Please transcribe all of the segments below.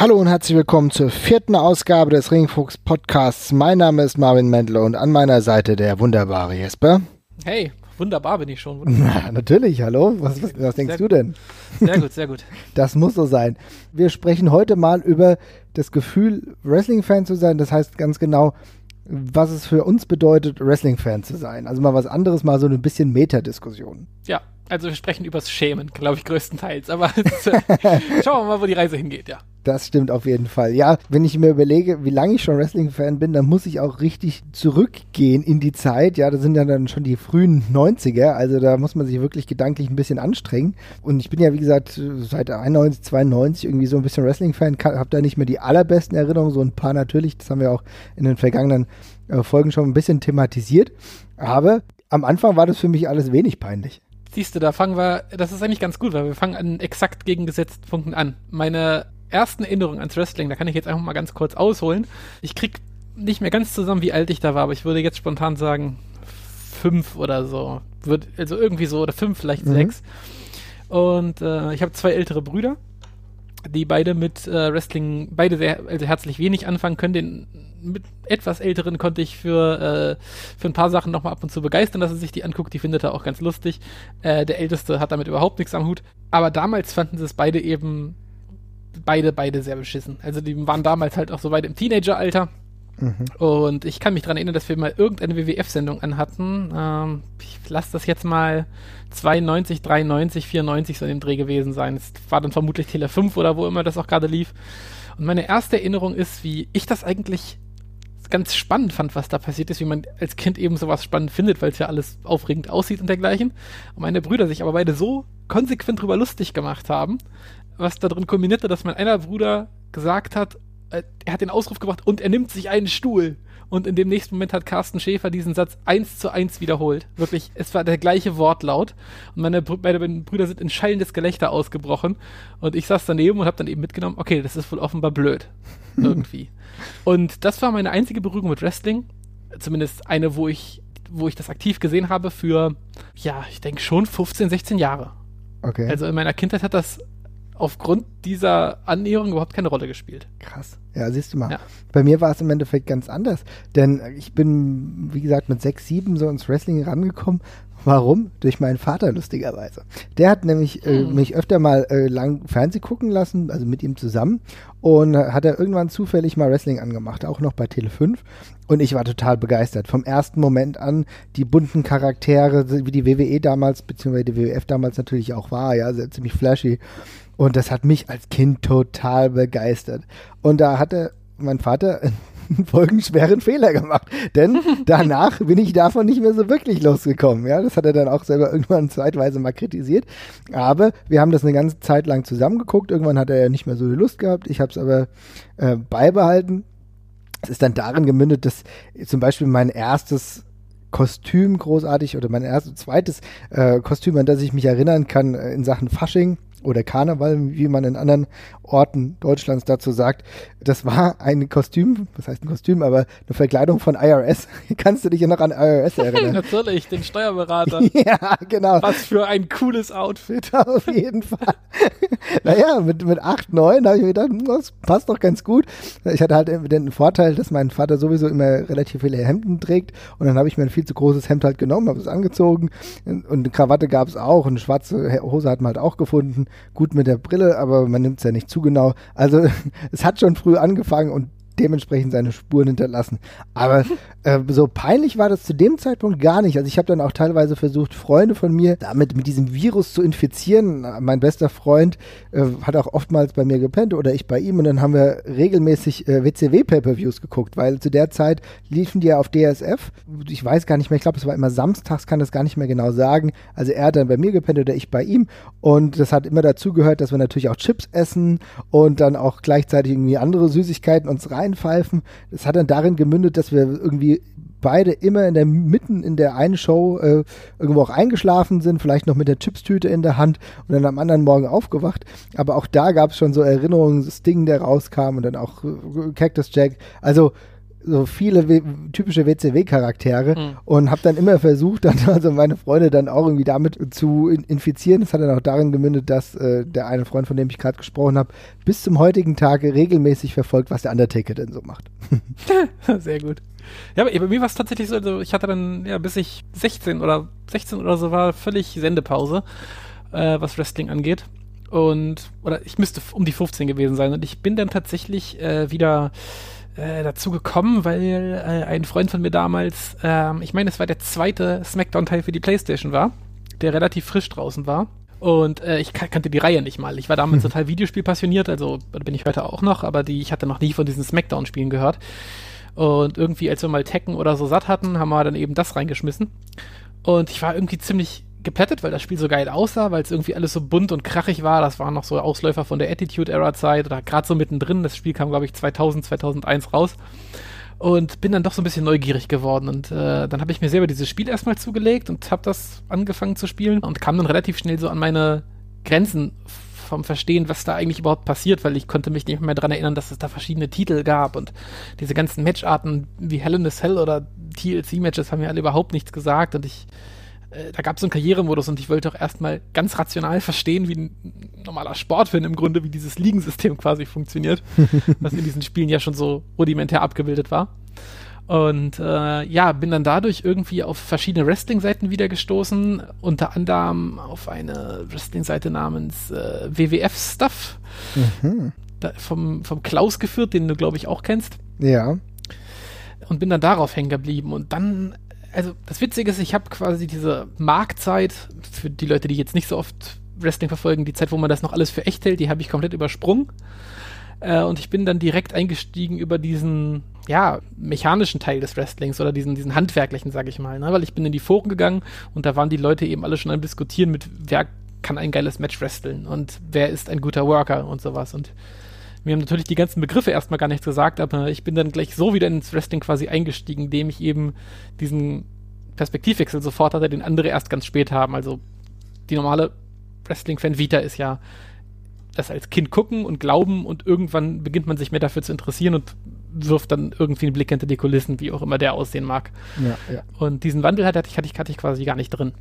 Hallo und herzlich willkommen zur vierten Ausgabe des Ringfuchs Podcasts. Mein Name ist Marvin Mendler und an meiner Seite der wunderbare Jesper. Hey, wunderbar bin ich schon. Na, natürlich, hallo. Was, was, was denkst sehr du denn? Sehr gut, sehr gut. Das muss so sein. Wir sprechen heute mal über das Gefühl, Wrestling-Fan zu sein. Das heißt ganz genau, was es für uns bedeutet, Wrestling-Fan zu sein. Also mal was anderes, mal so ein bisschen Metadiskussion. Ja, also wir sprechen übers Schämen, glaube ich, größtenteils. Aber äh, schauen wir mal, wo die Reise hingeht, ja. Das stimmt auf jeden Fall. Ja, wenn ich mir überlege, wie lange ich schon Wrestling-Fan bin, dann muss ich auch richtig zurückgehen in die Zeit. Ja, das sind ja dann schon die frühen 90er. Also da muss man sich wirklich gedanklich ein bisschen anstrengen. Und ich bin ja, wie gesagt, seit 91, 92 irgendwie so ein bisschen Wrestling-Fan. Habe da nicht mehr die allerbesten Erinnerungen. So ein paar natürlich. Das haben wir auch in den vergangenen äh, Folgen schon ein bisschen thematisiert. Aber am Anfang war das für mich alles wenig peinlich. Siehst du, da fangen wir, das ist eigentlich ganz gut, weil wir fangen an exakt gegengesetzten Punkten an. Meine ersten Erinnerungen ans Wrestling, da kann ich jetzt einfach mal ganz kurz ausholen. Ich krieg nicht mehr ganz zusammen, wie alt ich da war, aber ich würde jetzt spontan sagen, fünf oder so. Wird, also irgendwie so, oder fünf, vielleicht mhm. sechs. Und äh, ich habe zwei ältere Brüder, die beide mit äh, Wrestling, beide sehr also herzlich wenig anfangen können. Den mit etwas älteren konnte ich für, äh, für ein paar Sachen nochmal ab und zu begeistern, dass er sich die anguckt. Die findet er auch ganz lustig. Äh, der Älteste hat damit überhaupt nichts am Hut. Aber damals fanden sie es beide eben, beide, beide sehr beschissen. Also die waren damals halt auch so weit im Teenageralter. Mhm. Und ich kann mich daran erinnern, dass wir mal irgendeine WWF-Sendung anhatten. Ähm, ich lasse das jetzt mal 92, 93, 94 so in dem Dreh gewesen sein. Es war dann vermutlich Tele 5 oder wo immer das auch gerade lief. Und meine erste Erinnerung ist, wie ich das eigentlich ganz spannend fand, was da passiert ist, wie man als Kind eben sowas spannend findet, weil es ja alles aufregend aussieht und dergleichen. Und meine Brüder sich aber beide so konsequent drüber lustig gemacht haben, was da drin kombinierte, dass mein einer Bruder gesagt hat, äh, er hat den Ausruf gebracht und er nimmt sich einen Stuhl. Und in dem nächsten Moment hat Carsten Schäfer diesen Satz eins zu eins wiederholt. Wirklich, es war der gleiche Wortlaut. Und meine beiden Brüder sind in schallendes Gelächter ausgebrochen. Und ich saß daneben und habe dann eben mitgenommen, okay, das ist wohl offenbar blöd. Irgendwie. und das war meine einzige Berührung mit Wrestling. Zumindest eine, wo ich, wo ich das aktiv gesehen habe für, ja, ich denke schon 15, 16 Jahre. Okay. Also in meiner Kindheit hat das aufgrund dieser Annäherung überhaupt keine Rolle gespielt. Krass. Ja, siehst du mal. Ja. Bei mir war es im Endeffekt ganz anders. Denn ich bin, wie gesagt, mit sechs, sieben so ins Wrestling rangekommen. Warum? Durch meinen Vater, lustigerweise. Der hat nämlich äh, hm. mich öfter mal äh, lang Fernseh gucken lassen, also mit ihm zusammen. Und äh, hat er irgendwann zufällig mal Wrestling angemacht, auch noch bei Tele 5. Und ich war total begeistert. Vom ersten Moment an, die bunten Charaktere, wie die WWE damals, beziehungsweise die WWF damals natürlich auch war, ja, ziemlich flashy. Und das hat mich als Kind total begeistert. Und da hatte mein Vater einen folgenschweren Fehler gemacht. Denn danach bin ich davon nicht mehr so wirklich losgekommen. Ja, das hat er dann auch selber irgendwann zeitweise mal kritisiert. Aber wir haben das eine ganze Zeit lang zusammengeguckt. Irgendwann hat er ja nicht mehr so die Lust gehabt. Ich habe es aber äh, beibehalten. Es ist dann darin gemündet, dass zum Beispiel mein erstes Kostüm großartig oder mein erstes, zweites äh, Kostüm, an das ich mich erinnern kann äh, in Sachen Fasching oder Karneval, wie man in anderen Orten Deutschlands dazu sagt. Das war ein Kostüm, was heißt ein Kostüm, aber eine Verkleidung von IRS. Kannst du dich ja noch an IRS erinnern? Natürlich, den Steuerberater. ja, genau. Was für ein cooles Outfit. Auf jeden Fall. naja, mit, mit 8, 9 habe ich mir gedacht, hm, das passt doch ganz gut. Ich hatte halt den Vorteil, dass mein Vater sowieso immer relativ viele Hemden trägt und dann habe ich mir ein viel zu großes Hemd halt genommen, habe es angezogen und eine Krawatte gab es auch und eine schwarze Hose hat man halt auch gefunden. Gut mit der Brille, aber man nimmt es ja nicht zu genau. Also es hat schon früh angefangen und dementsprechend seine Spuren hinterlassen. Aber äh, so peinlich war das zu dem Zeitpunkt gar nicht. Also ich habe dann auch teilweise versucht, Freunde von mir damit mit diesem Virus zu infizieren. Mein bester Freund äh, hat auch oftmals bei mir gepennt oder ich bei ihm und dann haben wir regelmäßig äh, WCW-Pay-Per-Views geguckt, weil zu der Zeit liefen die ja auf DSF. Ich weiß gar nicht mehr, ich glaube, es war immer samstags, kann das gar nicht mehr genau sagen. Also er hat dann bei mir gepennt oder ich bei ihm und das hat immer dazu gehört, dass wir natürlich auch Chips essen und dann auch gleichzeitig irgendwie andere Süßigkeiten uns reinpfeifen. Das hat dann darin gemündet, dass wir irgendwie beide immer in der mitten in der einen Show äh, irgendwo auch eingeschlafen sind, vielleicht noch mit der Chipstüte in der Hand und dann am anderen Morgen aufgewacht. Aber auch da gab es schon so Erinnerungen, Sting, der rauskam und dann auch äh, Cactus Jack. Also so viele w typische WCW-Charaktere mhm. und habe dann immer versucht, dann also meine Freunde dann auch irgendwie damit zu in infizieren. Das hat dann auch darin gemündet, dass äh, der eine Freund, von dem ich gerade gesprochen habe, bis zum heutigen Tage regelmäßig verfolgt, was der Undertaker denn so macht. Sehr gut. Ja, aber bei mir war es tatsächlich so, also ich hatte dann, ja, bis ich 16 oder 16 oder so war, völlig Sendepause, äh, was Wrestling angeht. Und, oder ich müsste um die 15 gewesen sein. Und ich bin dann tatsächlich äh, wieder äh, dazu gekommen, weil äh, ein Freund von mir damals, äh, ich meine, es war der zweite Smackdown-Teil für die Playstation war, der relativ frisch draußen war. Und äh, ich kan kannte die Reihe nicht mal. Ich war damals hm. total Videospiel passioniert, also bin ich heute auch noch, aber die, ich hatte noch nie von diesen Smackdown-Spielen gehört. Und irgendwie, als wir mal Tekken oder so satt hatten, haben wir dann eben das reingeschmissen. Und ich war irgendwie ziemlich geplättet, weil das Spiel so geil aussah, weil es irgendwie alles so bunt und krachig war. Das waren noch so Ausläufer von der Attitude-Era-Zeit oder gerade so mittendrin. Das Spiel kam, glaube ich, 2000, 2001 raus. Und bin dann doch so ein bisschen neugierig geworden. Und äh, dann habe ich mir selber dieses Spiel erstmal zugelegt und habe das angefangen zu spielen und kam dann relativ schnell so an meine Grenzen vom Verstehen, was da eigentlich überhaupt passiert, weil ich konnte mich nicht mehr daran erinnern, dass es da verschiedene Titel gab und diese ganzen Matcharten wie Hell in a Cell oder TLC-Matches haben mir alle überhaupt nichts gesagt und ich äh, da gab es so einen Karrieremodus und ich wollte auch erstmal ganz rational verstehen, wie ein normaler Sportfan im Grunde, wie dieses Ligensystem quasi funktioniert, was in diesen Spielen ja schon so rudimentär abgebildet war. Und äh, ja, bin dann dadurch irgendwie auf verschiedene Wrestling-Seiten wieder gestoßen, unter anderem auf eine Wrestling-Seite namens äh, WWF Stuff, mhm. vom, vom Klaus geführt, den du, glaube ich, auch kennst. Ja. Und bin dann darauf hängen geblieben. Und dann also das Witzige ist, ich habe quasi diese Marktzeit, für die Leute, die jetzt nicht so oft Wrestling verfolgen, die Zeit, wo man das noch alles für echt hält, die habe ich komplett übersprungen. Äh, und ich bin dann direkt eingestiegen über diesen, ja, mechanischen Teil des Wrestlings oder diesen, diesen handwerklichen, sage ich mal. Ne? Weil ich bin in die Foren gegangen und da waren die Leute eben alle schon am Diskutieren mit, wer kann ein geiles Match wresteln und wer ist ein guter Worker und sowas. Und mir haben natürlich die ganzen Begriffe erstmal gar nichts gesagt, aber ich bin dann gleich so wieder ins Wrestling quasi eingestiegen, indem ich eben diesen Perspektivwechsel sofort hatte, den andere erst ganz spät haben. Also die normale Wrestling-Fan Vita ist ja das als Kind gucken und glauben und irgendwann beginnt man sich mehr dafür zu interessieren und wirft dann irgendwie einen Blick hinter die Kulissen, wie auch immer der aussehen mag. Ja, ja. Und diesen Wandel hatte ich, hatte ich, hatte ich quasi gar nicht drin.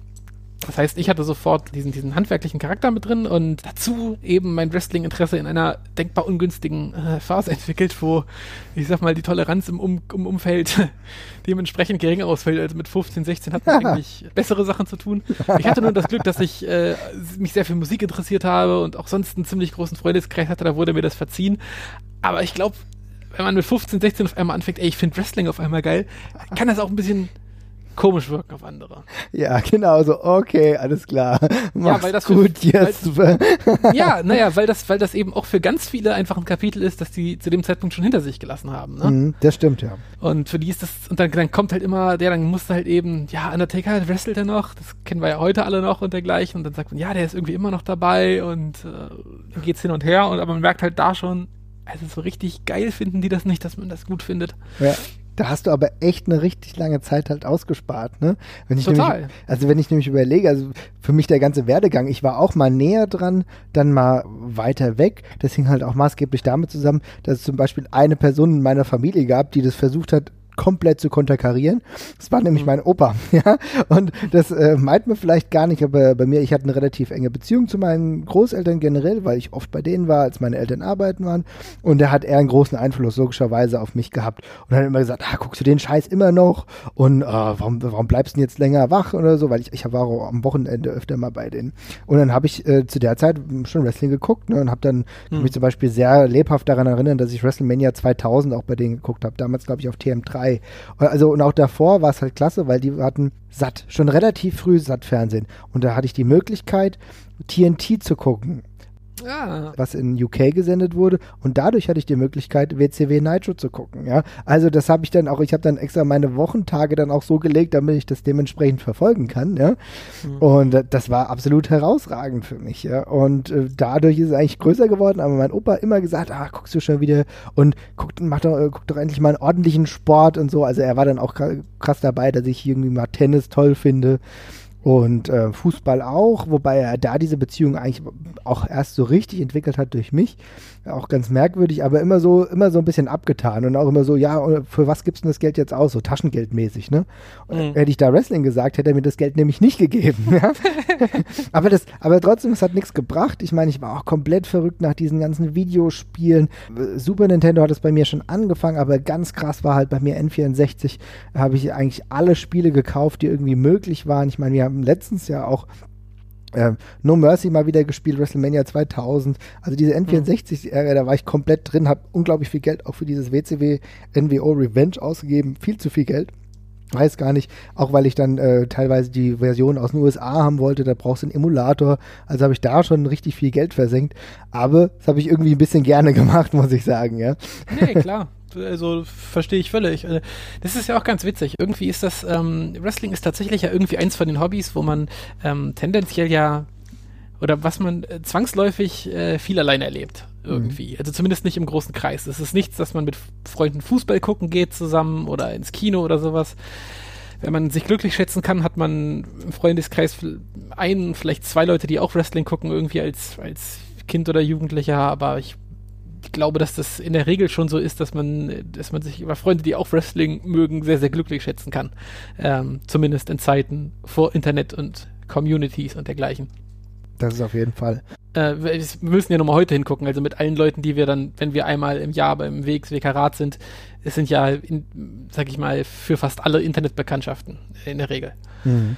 Das heißt, ich hatte sofort diesen, diesen handwerklichen Charakter mit drin und dazu eben mein Wrestling-Interesse in einer denkbar ungünstigen äh, Phase entwickelt, wo, ich sag mal, die Toleranz im, um im Umfeld dementsprechend gering ausfällt. Also mit 15, 16 hat man eigentlich bessere Sachen zu tun. Ich hatte nur das Glück, dass ich äh, mich sehr für Musik interessiert habe und auch sonst einen ziemlich großen Freundeskreis hatte, da wurde mir das verziehen. Aber ich glaube, wenn man mit 15, 16 auf einmal anfängt, ey, ich finde Wrestling auf einmal geil, kann das auch ein bisschen komisch wirken auf andere. Ja, genau so. Okay, alles klar. Mach's ja, weil das gut für, jetzt. Weil, ja, naja, weil das, weil das eben auch für ganz viele einfach ein Kapitel ist, das die zu dem Zeitpunkt schon hinter sich gelassen haben. Ne? Mhm, das stimmt, ja. Und für die ist das, und dann, dann kommt halt immer, der dann musste halt eben, ja, Undertaker wrestelt er noch, das kennen wir ja heute alle noch und dergleichen. Und dann sagt man, ja, der ist irgendwie immer noch dabei und äh, dann geht's hin und her. Und aber man merkt halt da schon, also so richtig geil finden die das nicht, dass man das gut findet. Ja. Da hast du aber echt eine richtig lange Zeit halt ausgespart, ne? Wenn ich Total. Nämlich, also wenn ich nämlich überlege, also für mich der ganze Werdegang, ich war auch mal näher dran, dann mal weiter weg. Das hing halt auch maßgeblich damit zusammen, dass es zum Beispiel eine Person in meiner Familie gab, die das versucht hat, komplett zu konterkarieren. Das war nämlich mhm. mein Opa, ja. Und das äh, meint man vielleicht gar nicht, aber bei mir, ich hatte eine relativ enge Beziehung zu meinen Großeltern generell, weil ich oft bei denen war, als meine Eltern arbeiten waren. Und da hat er einen großen Einfluss logischerweise auf mich gehabt. Und hat immer gesagt, ah, guckst du den Scheiß immer noch? Und äh, warum, warum bleibst du denn jetzt länger wach oder so? Weil ich, ich war auch am Wochenende öfter mal bei denen. Und dann habe ich äh, zu der Zeit schon Wrestling geguckt ne, und habe dann mhm. mich zum Beispiel sehr lebhaft daran erinnern, dass ich WrestleMania 2000 auch bei denen geguckt habe. Damals, glaube ich, auf TM3 vorbei. Also und auch davor war es halt klasse, weil die hatten satt, schon relativ früh satt Fernsehen. Und da hatte ich die Möglichkeit, TNT zu gucken. Ah. was in UK gesendet wurde und dadurch hatte ich die Möglichkeit WCW Nitro zu gucken, ja. Also das habe ich dann auch, ich habe dann extra meine Wochentage dann auch so gelegt, damit ich das dementsprechend verfolgen kann, ja. Mhm. Und äh, das war absolut herausragend für mich, ja. Und äh, dadurch ist es eigentlich größer geworden, aber mein Opa immer gesagt, ah, guckst du schon wieder und guck, mach doch, äh, guck doch endlich mal einen ordentlichen Sport und so. Also er war dann auch krass dabei, dass ich irgendwie mal Tennis toll finde und äh, Fußball auch, wobei er da diese Beziehung eigentlich auch erst so richtig entwickelt hat durch mich. Auch ganz merkwürdig, aber immer so, immer so ein bisschen abgetan und auch immer so, ja, für was gibt's denn das Geld jetzt aus? So Taschengeldmäßig, ne? Mhm. Hätte ich da Wrestling gesagt, hätte er mir das Geld nämlich nicht gegeben. Ja? aber das, aber trotzdem, es hat nichts gebracht. Ich meine, ich war auch komplett verrückt nach diesen ganzen Videospielen. Super Nintendo hat es bei mir schon angefangen, aber ganz krass war halt bei mir N64, habe ich eigentlich alle Spiele gekauft, die irgendwie möglich waren. Ich meine, wir haben letztens ja auch äh, no Mercy mal wieder gespielt, WrestleMania 2000. Also diese N64-Ära, da war ich komplett drin, habe unglaublich viel Geld auch für dieses WCW NWO Revenge ausgegeben. Viel zu viel Geld. Weiß gar nicht, auch weil ich dann äh, teilweise die Version aus den USA haben wollte, da brauchst du einen Emulator, also habe ich da schon richtig viel Geld versenkt, aber das habe ich irgendwie ein bisschen gerne gemacht, muss ich sagen, ja. Nee, klar, also verstehe ich völlig. Äh, das ist ja auch ganz witzig. Irgendwie ist das, ähm, Wrestling ist tatsächlich ja irgendwie eins von den Hobbys, wo man ähm, tendenziell ja, oder was man äh, zwangsläufig äh, viel alleine erlebt. Irgendwie. Mhm. Also zumindest nicht im großen Kreis. Es ist nichts, dass man mit Freunden Fußball gucken geht zusammen oder ins Kino oder sowas. Wenn man sich glücklich schätzen kann, hat man im Freundeskreis einen, vielleicht zwei Leute, die auch Wrestling gucken, irgendwie als, als Kind oder Jugendlicher, aber ich ich glaube, dass das in der Regel schon so ist, dass man, dass man sich über Freunde, die auch Wrestling mögen, sehr, sehr glücklich schätzen kann. Ähm, zumindest in Zeiten vor Internet und Communities und dergleichen. Das ist auf jeden Fall. Äh, wir müssen ja nochmal heute hingucken, also mit allen Leuten, die wir dann, wenn wir einmal im Jahr beim WXW Karat sind, es sind ja, in, sag ich mal, für fast alle Internetbekanntschaften in der Regel. Mhm.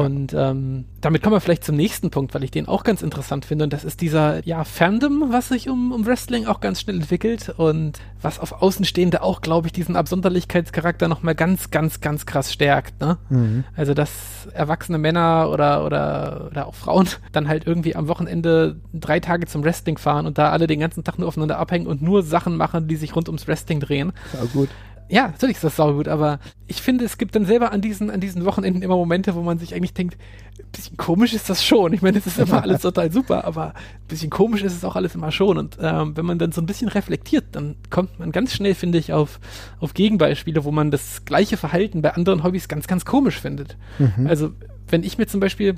Und ähm, damit kommen wir vielleicht zum nächsten Punkt, weil ich den auch ganz interessant finde. Und das ist dieser ja, Fandom, was sich um, um Wrestling auch ganz schnell entwickelt und was auf Außenstehende auch, glaube ich, diesen Absonderlichkeitscharakter nochmal ganz, ganz, ganz krass stärkt. Ne? Mhm. Also, dass erwachsene Männer oder, oder, oder auch Frauen dann halt irgendwie am Wochenende drei Tage zum Wrestling fahren und da alle den ganzen Tag nur aufeinander abhängen und nur Sachen machen, die sich rund ums Wrestling drehen. Ja, gut ja, natürlich ist das saugut, aber ich finde, es gibt dann selber an diesen, an diesen Wochenenden immer Momente, wo man sich eigentlich denkt, ein bisschen komisch ist das schon. Ich meine, es ist immer alles total super, aber ein bisschen komisch ist es auch alles immer schon. Und ähm, wenn man dann so ein bisschen reflektiert, dann kommt man ganz schnell, finde ich, auf, auf Gegenbeispiele, wo man das gleiche Verhalten bei anderen Hobbys ganz, ganz komisch findet. Mhm. Also, wenn ich mir zum Beispiel,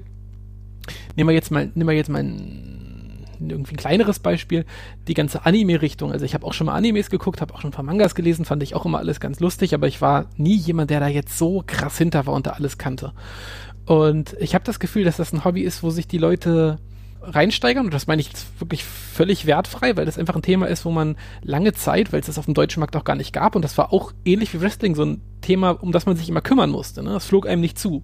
nehmen wir jetzt mal, nehmen wir jetzt mal ein irgendwie ein kleineres Beispiel, die ganze Anime-Richtung. Also ich habe auch schon mal Animes geguckt, habe auch schon ein paar Mangas gelesen, fand ich auch immer alles ganz lustig, aber ich war nie jemand, der da jetzt so krass hinter war und da alles kannte. Und ich habe das Gefühl, dass das ein Hobby ist, wo sich die Leute reinsteigern und das meine ich wirklich völlig wertfrei, weil das einfach ein Thema ist, wo man lange Zeit, weil es das auf dem deutschen Markt auch gar nicht gab und das war auch ähnlich wie Wrestling so ein Thema, um das man sich immer kümmern musste. Ne? Das flog einem nicht zu.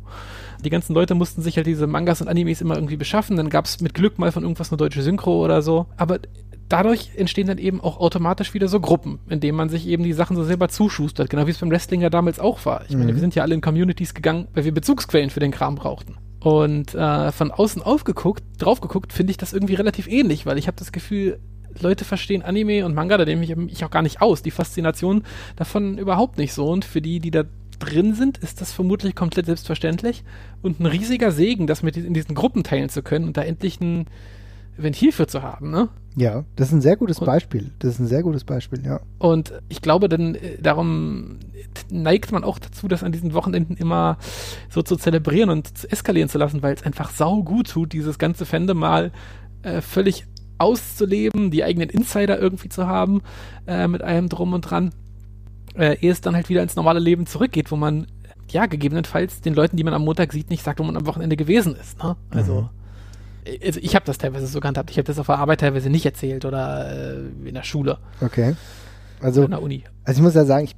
Die ganzen Leute mussten sich halt diese Mangas und Animes immer irgendwie beschaffen, dann gab es mit Glück mal von irgendwas eine deutsche Synchro oder so, aber dadurch entstehen dann eben auch automatisch wieder so Gruppen, in denen man sich eben die Sachen so selber zuschustert, genau wie es beim Wrestling ja damals auch war. Ich mhm. meine, wir sind ja alle in Communities gegangen, weil wir Bezugsquellen für den Kram brauchten. Und äh, von außen aufgeguckt, drauf geguckt, finde ich das irgendwie relativ ähnlich, weil ich habe das Gefühl, Leute verstehen Anime und Manga, da nehme ich mich auch gar nicht aus. Die Faszination davon überhaupt nicht so. Und für die, die da drin sind, ist das vermutlich komplett selbstverständlich und ein riesiger Segen, das mit in diesen Gruppen teilen zu können und da endlich ein Ventil für zu haben, ne? Ja, das ist ein sehr gutes Beispiel. Das ist ein sehr gutes Beispiel, ja. Und ich glaube, dann äh, darum neigt man auch dazu, das an diesen Wochenenden immer so zu zelebrieren und zu eskalieren zu lassen, weil es einfach sau gut tut, dieses ganze Fandom mal äh, völlig auszuleben, die eigenen Insider irgendwie zu haben, äh, mit allem drum und dran, äh, ehe es dann halt wieder ins normale Leben zurückgeht, wo man ja gegebenenfalls den Leuten, die man am Montag sieht, nicht sagt, wo man am Wochenende gewesen ist. Ne? Also mhm also ich habe das teilweise so gehandhabt. Ich habe das auf der Arbeit teilweise nicht erzählt oder äh, in der Schule. Okay. Also, in der Uni. Also ich muss ja sagen, ich,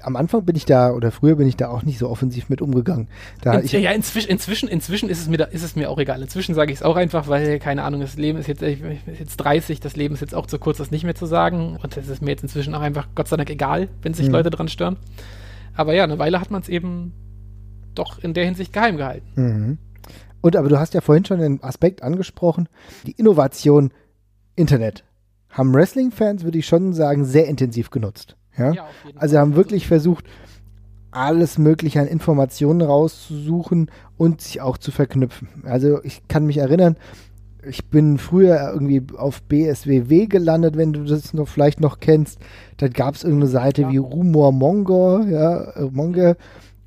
am Anfang bin ich da oder früher bin ich da auch nicht so offensiv mit umgegangen. Da in, ich, ja, inzwischen, inzwischen, inzwischen ist es mir da, ist es mir auch egal. Inzwischen sage ich es auch einfach, weil keine Ahnung, das Leben ist jetzt, ist jetzt 30, das Leben ist jetzt auch zu kurz, das nicht mehr zu sagen. Und es ist mir jetzt inzwischen auch einfach Gott sei Dank egal, wenn sich mhm. Leute dran stören. Aber ja, eine Weile hat man es eben doch in der Hinsicht geheim gehalten. Mhm. Und aber du hast ja vorhin schon den Aspekt angesprochen, die Innovation Internet haben Wrestling-Fans, würde ich schon sagen, sehr intensiv genutzt. Ja? ja also haben wirklich versucht, alles Mögliche an Informationen rauszusuchen und sich auch zu verknüpfen. Also ich kann mich erinnern, ich bin früher irgendwie auf BSWW gelandet, wenn du das noch vielleicht noch kennst. Da gab es irgendeine Seite ja. wie Rumor Monger, ja, äh, Monger,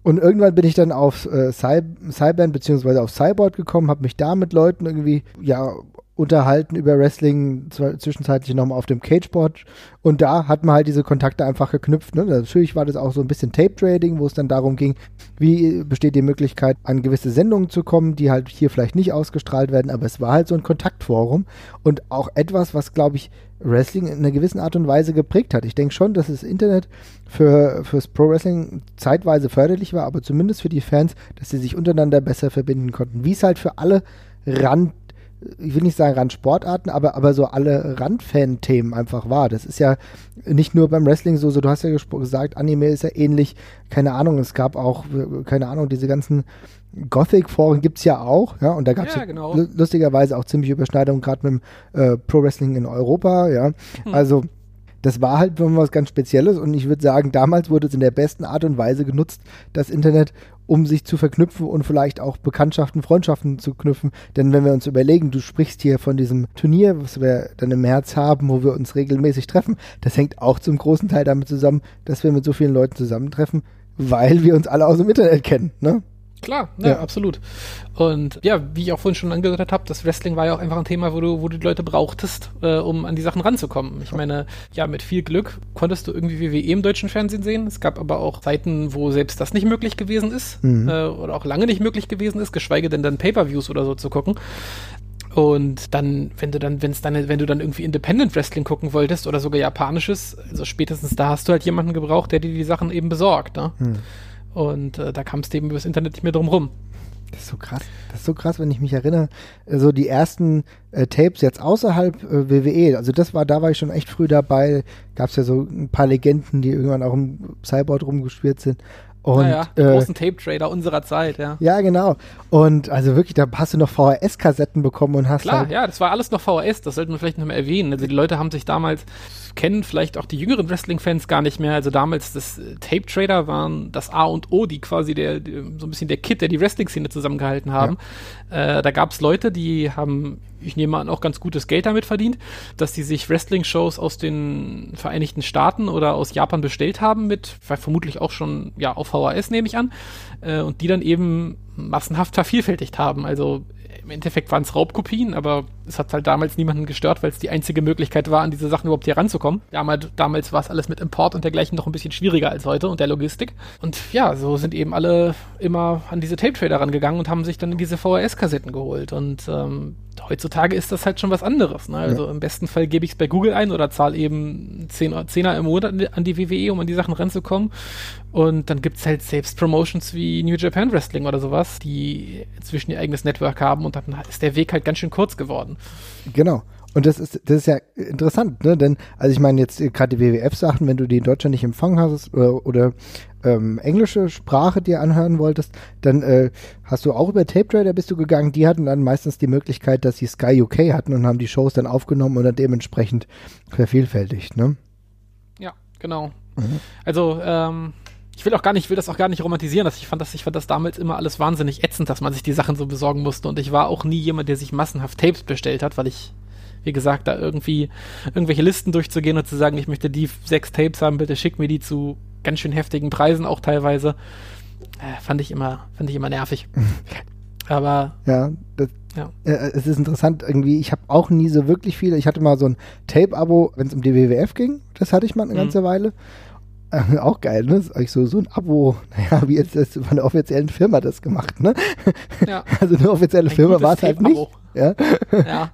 und irgendwann bin ich dann auf äh, Cybern beziehungsweise auf Cyborg gekommen, habe mich da mit Leuten irgendwie ja unterhalten über Wrestling zwischenzeitlich nochmal auf dem Cageboard und da hat man halt diese Kontakte einfach geknüpft. Ne? Natürlich war das auch so ein bisschen Tape-Trading, wo es dann darum ging, wie besteht die Möglichkeit, an gewisse Sendungen zu kommen, die halt hier vielleicht nicht ausgestrahlt werden, aber es war halt so ein Kontaktforum und auch etwas, was, glaube ich, Wrestling in einer gewissen Art und Weise geprägt hat. Ich denke schon, dass das Internet für fürs Pro Wrestling zeitweise förderlich war, aber zumindest für die Fans, dass sie sich untereinander besser verbinden konnten. Wie es halt für alle Rand ich will nicht sagen Randsportarten, aber, aber so alle Randfan-Themen einfach war. Das ist ja nicht nur beim Wrestling so, so du hast ja gesagt, Anime ist ja ähnlich, keine Ahnung, es gab auch, keine Ahnung, diese ganzen Gothic-Foren gibt es ja auch, ja, und da gab es ja, genau. lustigerweise auch ziemlich Überschneidungen, gerade mit dem äh, Pro-Wrestling in Europa, ja. Hm. Also das war halt was ganz Spezielles und ich würde sagen, damals wurde es in der besten Art und Weise genutzt, das Internet, um sich zu verknüpfen und vielleicht auch Bekanntschaften, Freundschaften zu knüpfen. Denn wenn wir uns überlegen, du sprichst hier von diesem Turnier, was wir dann im März haben, wo wir uns regelmäßig treffen, das hängt auch zum großen Teil damit zusammen, dass wir mit so vielen Leuten zusammentreffen, weil wir uns alle aus dem Internet kennen. Ne? Klar, ne, ja. absolut. Und ja, wie ich auch vorhin schon angedeutet habe, das Wrestling war ja auch einfach ein Thema, wo du, wo du die Leute brauchtest, äh, um an die Sachen ranzukommen. Ich meine, ja, mit viel Glück konntest du irgendwie WWE im deutschen Fernsehen sehen. Es gab aber auch Zeiten, wo selbst das nicht möglich gewesen ist mhm. äh, oder auch lange nicht möglich gewesen ist, geschweige denn dann Pay-per-Views oder so zu gucken. Und dann, wenn du dann, wenn es dann, wenn du dann irgendwie Independent Wrestling gucken wolltest oder sogar japanisches, also spätestens da hast du halt jemanden gebraucht, der dir die Sachen eben besorgt. Ne? Mhm. Und äh, da kam es eben übers Internet nicht mehr drum rum. Das ist so krass. Das ist so krass, wenn ich mich erinnere. So also die ersten äh, Tapes jetzt außerhalb äh, WWE, also das war, da war ich schon echt früh dabei. Gab es ja so ein paar Legenden, die irgendwann auch im Cyborg rumgespielt sind. Und, ja, ja, großen äh, Tape-Trader unserer Zeit, ja. Ja, genau. Und also wirklich, da hast du noch VHS-Kassetten bekommen und hast Klar, halt ja, das war alles noch VHS, das sollten wir vielleicht noch mal erwähnen. Also die Leute haben sich damals kennen vielleicht auch die jüngeren Wrestling-Fans gar nicht mehr. Also damals das äh, Tape Trader waren das A und O, die quasi der, so ein bisschen der Kit, der die Wrestling-Szene zusammengehalten haben. Ja. Äh, da gab es Leute, die haben, ich nehme an, auch ganz gutes Geld damit verdient, dass die sich Wrestling-Shows aus den Vereinigten Staaten oder aus Japan bestellt haben mit, vermutlich auch schon ja auf VHS nehme ich an, äh, und die dann eben massenhaft vervielfältigt haben. Also im Endeffekt waren es Raubkopien, aber es hat halt damals niemanden gestört, weil es die einzige Möglichkeit war, an diese Sachen überhaupt hier ranzukommen. Damals, damals war es alles mit Import und dergleichen noch ein bisschen schwieriger als heute und der Logistik. Und ja, so sind eben alle immer an diese Tape-Trader rangegangen und haben sich dann diese VHS-Kassetten geholt. Und ähm, heutzutage ist das halt schon was anderes. Ne? Also ja. im besten Fall gebe ich es bei Google ein oder zahle eben 10, 10er im Monat an die WWE, um an die Sachen ranzukommen. Und dann gibt es halt selbst Promotions wie New Japan Wrestling oder sowas, die inzwischen ihr eigenes Network haben und dann ist der Weg halt ganz schön kurz geworden. Genau. Und das ist, das ist ja interessant, ne? Denn, also ich meine jetzt gerade die WWF-Sachen, wenn du die in Deutschland nicht empfangen hast oder, oder ähm, englische Sprache dir anhören wolltest, dann äh, hast du auch über Tape Trader bist du gegangen. Die hatten dann meistens die Möglichkeit, dass sie Sky UK hatten und haben die Shows dann aufgenommen und dann dementsprechend vervielfältigt, ne? Ja, genau. Mhm. Also, ähm, ich will auch gar nicht, ich will das auch gar nicht romantisieren. Dass ich fand das, ich fand das damals immer alles wahnsinnig ätzend, dass man sich die Sachen so besorgen musste. Und ich war auch nie jemand, der sich massenhaft Tapes bestellt hat, weil ich wie gesagt, da irgendwie irgendwelche Listen durchzugehen und zu sagen, ich möchte die sechs Tapes haben, bitte schick mir die zu ganz schön heftigen Preisen auch teilweise. Äh, fand ich immer, fand ich immer nervig. Aber ja, das, ja. Äh, es ist interessant irgendwie. Ich habe auch nie so wirklich viele. Ich hatte mal so ein Tape-Abo, wenn es um die WWF ging. Das hatte ich mal eine mhm. ganze Weile. Äh, auch geil, ne? Das ist so, so ein Abo, naja, wie jetzt das von der offiziellen Firma das gemacht, ne? Ja. Also eine offizielle ein Firma war es halt nicht. Ja. ja.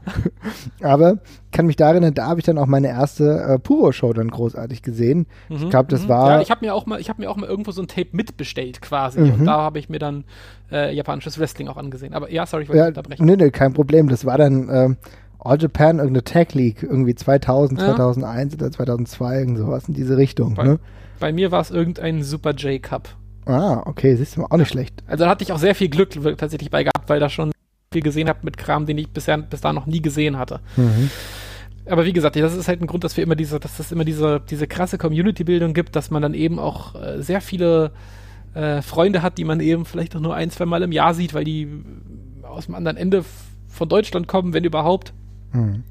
Aber kann mich da erinnern, da habe ich dann auch meine erste äh, Puro-Show dann großartig gesehen. Mhm. Ich glaube, das mhm. war. Ja, ich habe mir auch mal, ich habe mir auch mal irgendwo so ein Tape mitbestellt quasi. Mhm. Und da habe ich mir dann äh, japanisches Wrestling auch angesehen. Aber ja, sorry, ich wollte ja, unterbrechen. Nee, nee, kein Problem. Das war dann äh, All Japan, irgendeine Tag League, irgendwie 2000, ja. 2001 oder 2002, irgend sowas in diese Richtung. Ne? Bei mir war es irgendein Super J Cup. Ah, okay, siehst du auch nicht schlecht. Also da hatte ich auch sehr viel Glück tatsächlich bei gehabt, weil da schon viel gesehen habe mit Kram, den ich bisher bis da noch nie gesehen hatte. Mhm. Aber wie gesagt, das ist halt ein Grund, dass wir immer diese, dass es immer diese, diese krasse Community-Bildung gibt, dass man dann eben auch äh, sehr viele äh, Freunde hat, die man eben vielleicht auch nur ein, zwei Mal im Jahr sieht, weil die aus dem anderen Ende von Deutschland kommen, wenn überhaupt. Mhm.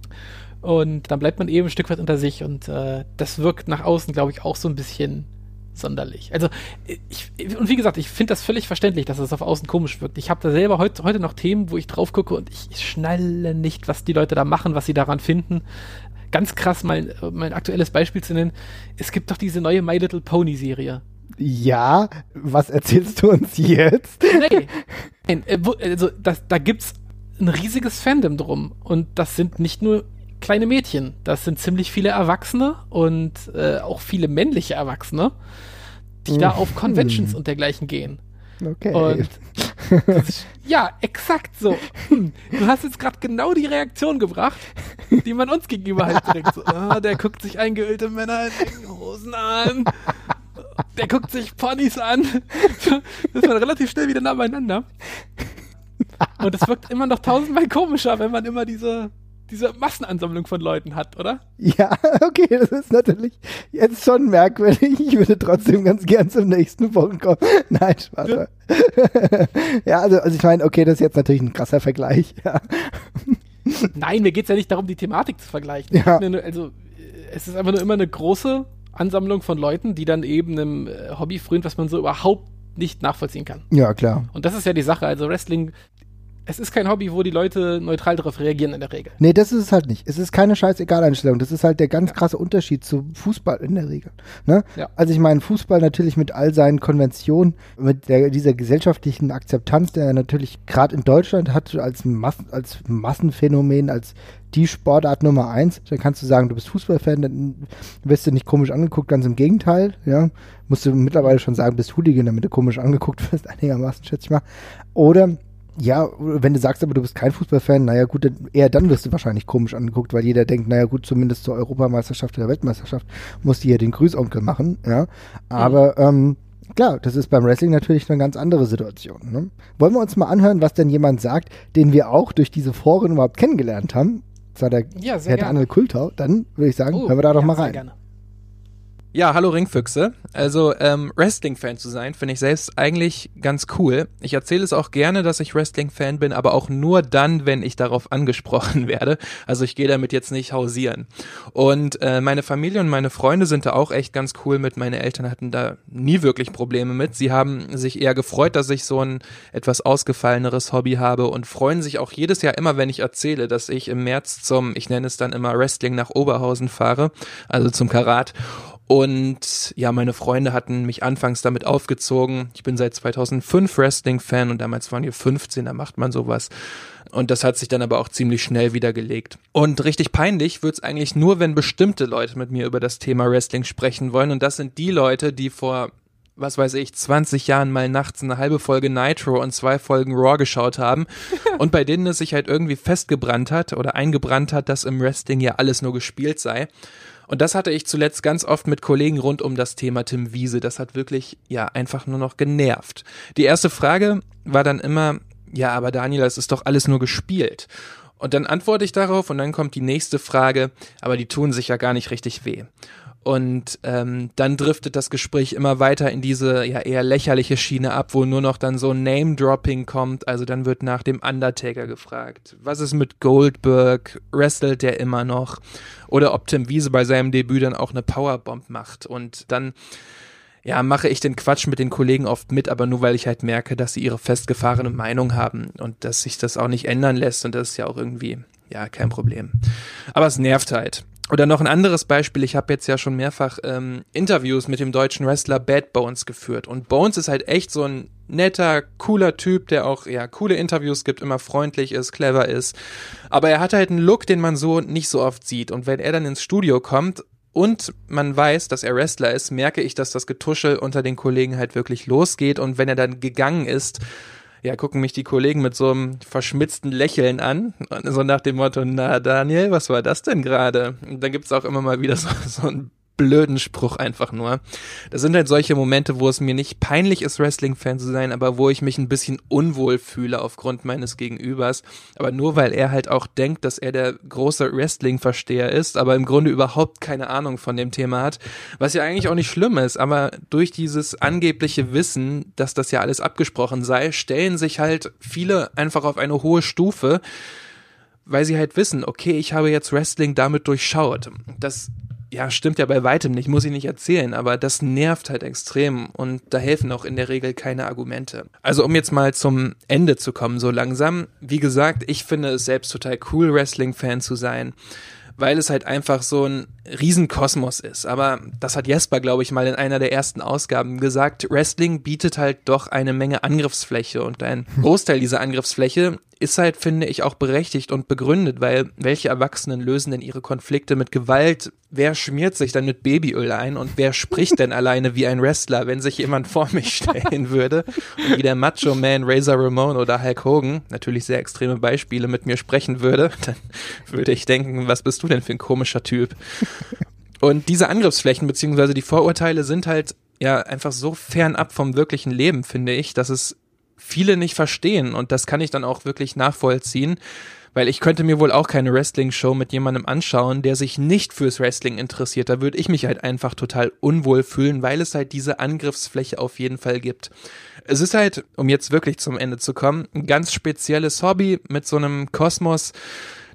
Und dann bleibt man eben ein Stück weit unter sich und äh, das wirkt nach außen, glaube ich, auch so ein bisschen sonderlich. Also, ich, und wie gesagt, ich finde das völlig verständlich, dass es auf außen komisch wirkt. Ich habe da selber heut, heute noch Themen, wo ich drauf gucke und ich, ich schnalle nicht, was die Leute da machen, was sie daran finden. Ganz krass, mein, mein aktuelles Beispiel zu nennen. Es gibt doch diese neue My Little Pony Serie. Ja, was erzählst du uns jetzt? Nee. Nein, äh, also das, da gibt's ein riesiges Fandom drum. Und das sind nicht nur kleine Mädchen, das sind ziemlich viele Erwachsene und äh, auch viele männliche Erwachsene, die mhm. da auf Conventions und dergleichen gehen. Okay. Und ist, ja, exakt so. Hm, du hast jetzt gerade genau die Reaktion gebracht, die man uns gegenüber halt bringt. So, oh, der guckt sich eingeölte Männer in Hosen an. Der guckt sich Ponys an. Das ist man relativ schnell wieder nah beieinander. Und es wirkt immer noch tausendmal komischer, wenn man immer diese, diese Massenansammlung von Leuten hat, oder? Ja, okay, das ist natürlich jetzt schon merkwürdig. Ich würde trotzdem ganz gern zum nächsten Punkt kommen. Nein, Spaß. Ja, ja also, also ich meine, okay, das ist jetzt natürlich ein krasser Vergleich, ja. Nein, mir geht es ja nicht darum, die Thematik zu vergleichen. Ja. Also, es ist einfach nur immer eine große Ansammlung von Leuten, die dann eben einem äh, Hobby frönt, was man so überhaupt nicht nachvollziehen kann. Ja, klar. Und das ist ja die Sache. Also Wrestling es ist kein Hobby, wo die Leute neutral darauf reagieren in der Regel. Nee, das ist es halt nicht. Es ist keine scheißegal-Einstellung. Das ist halt der ganz krasse Unterschied zu Fußball in der Regel. Ne? Ja. Also ich meine, Fußball natürlich mit all seinen Konventionen, mit der, dieser gesellschaftlichen Akzeptanz, der natürlich gerade in Deutschland hat als, Massen, als Massenphänomen, als die Sportart Nummer eins, dann kannst du sagen, du bist Fußballfan, dann wirst du nicht komisch angeguckt, ganz im Gegenteil, ja. Musst du mittlerweile schon sagen, bist Hooligan, damit du komisch angeguckt wirst, einigermaßen, schätze ich mal. Oder ja, wenn du sagst aber, du bist kein Fußballfan, naja gut, eher dann wirst du wahrscheinlich komisch angeguckt, weil jeder denkt, naja gut, zumindest zur Europameisterschaft oder Weltmeisterschaft muss die ja den Grüßonkel machen, ja. Aber mhm. ähm, klar, das ist beim Wrestling natürlich eine ganz andere Situation. Ne? Wollen wir uns mal anhören, was denn jemand sagt, den wir auch durch diese Foren überhaupt kennengelernt haben? Das war der ja, Herr Daniel Kultau. Dann würde ich sagen, oh, hören wir da doch ja, mal rein. Gerne. Ja, hallo Ringfüchse. Also ähm, Wrestling-Fan zu sein, finde ich selbst eigentlich ganz cool. Ich erzähle es auch gerne, dass ich Wrestling-Fan bin, aber auch nur dann, wenn ich darauf angesprochen werde. Also ich gehe damit jetzt nicht hausieren. Und äh, meine Familie und meine Freunde sind da auch echt ganz cool mit. Meine Eltern hatten da nie wirklich Probleme mit. Sie haben sich eher gefreut, dass ich so ein etwas ausgefalleneres Hobby habe und freuen sich auch jedes Jahr immer, wenn ich erzähle, dass ich im März zum, ich nenne es dann immer Wrestling nach Oberhausen fahre, also zum Karat. Und ja, meine Freunde hatten mich anfangs damit aufgezogen. Ich bin seit 2005 Wrestling-Fan und damals waren wir 15, da macht man sowas. Und das hat sich dann aber auch ziemlich schnell wieder gelegt. Und richtig peinlich wird's eigentlich nur, wenn bestimmte Leute mit mir über das Thema Wrestling sprechen wollen. Und das sind die Leute, die vor was weiß ich, 20 Jahren mal nachts eine halbe Folge Nitro und zwei Folgen Raw geschaut haben und bei denen es sich halt irgendwie festgebrannt hat oder eingebrannt hat, dass im Wrestling ja alles nur gespielt sei. Und das hatte ich zuletzt ganz oft mit Kollegen rund um das Thema Tim Wiese. Das hat wirklich, ja, einfach nur noch genervt. Die erste Frage war dann immer, ja, aber Daniel, das ist doch alles nur gespielt. Und dann antworte ich darauf und dann kommt die nächste Frage, aber die tun sich ja gar nicht richtig weh. Und ähm, dann driftet das Gespräch immer weiter in diese ja eher lächerliche Schiene ab, wo nur noch dann so Name-Dropping kommt. Also dann wird nach dem Undertaker gefragt. Was ist mit Goldberg? Wrestelt der immer noch? Oder ob Tim Wiese bei seinem Debüt dann auch eine Powerbomb macht. Und dann ja, mache ich den Quatsch mit den Kollegen oft mit, aber nur weil ich halt merke, dass sie ihre festgefahrene Meinung haben und dass sich das auch nicht ändern lässt und das ist ja auch irgendwie, ja, kein Problem. Aber es nervt halt. Oder noch ein anderes Beispiel, ich habe jetzt ja schon mehrfach ähm, Interviews mit dem deutschen Wrestler Bad Bones geführt. Und Bones ist halt echt so ein netter, cooler Typ, der auch ja coole Interviews gibt, immer freundlich ist, clever ist. Aber er hat halt einen Look, den man so nicht so oft sieht. Und wenn er dann ins Studio kommt und man weiß, dass er Wrestler ist, merke ich, dass das Getuschel unter den Kollegen halt wirklich losgeht. Und wenn er dann gegangen ist, ja, gucken mich die Kollegen mit so einem verschmitzten Lächeln an. So nach dem Motto, na Daniel, was war das denn gerade? Und dann gibt's auch immer mal wieder so, so ein blöden Spruch einfach nur. Das sind halt solche Momente, wo es mir nicht peinlich ist, Wrestling-Fan zu sein, aber wo ich mich ein bisschen unwohl fühle aufgrund meines Gegenübers. Aber nur weil er halt auch denkt, dass er der große Wrestling-Versteher ist, aber im Grunde überhaupt keine Ahnung von dem Thema hat. Was ja eigentlich auch nicht schlimm ist, aber durch dieses angebliche Wissen, dass das ja alles abgesprochen sei, stellen sich halt viele einfach auf eine hohe Stufe, weil sie halt wissen, okay, ich habe jetzt Wrestling damit durchschaut. Das ja, stimmt ja bei weitem nicht, muss ich nicht erzählen, aber das nervt halt extrem und da helfen auch in der Regel keine Argumente. Also um jetzt mal zum Ende zu kommen, so langsam. Wie gesagt, ich finde es selbst total cool, Wrestling-Fan zu sein weil es halt einfach so ein Riesenkosmos ist. Aber das hat Jesper, glaube ich, mal in einer der ersten Ausgaben gesagt. Wrestling bietet halt doch eine Menge Angriffsfläche und ein Großteil dieser Angriffsfläche ist halt, finde ich, auch berechtigt und begründet, weil welche Erwachsenen lösen denn ihre Konflikte mit Gewalt? Wer schmiert sich dann mit Babyöl ein und wer spricht denn alleine wie ein Wrestler, wenn sich jemand vor mich stellen würde und wie der Macho Man Razor Ramon oder Hulk Hogan, natürlich sehr extreme Beispiele, mit mir sprechen würde, dann würde ich denken, was bist du denn für ein komischer Typ? Und diese Angriffsflächen beziehungsweise die Vorurteile sind halt ja einfach so fernab vom wirklichen Leben, finde ich, dass es viele nicht verstehen und das kann ich dann auch wirklich nachvollziehen, weil ich könnte mir wohl auch keine Wrestling-Show mit jemandem anschauen, der sich nicht fürs Wrestling interessiert. Da würde ich mich halt einfach total unwohl fühlen, weil es halt diese Angriffsfläche auf jeden Fall gibt. Es ist halt, um jetzt wirklich zum Ende zu kommen, ein ganz spezielles Hobby mit so einem Kosmos,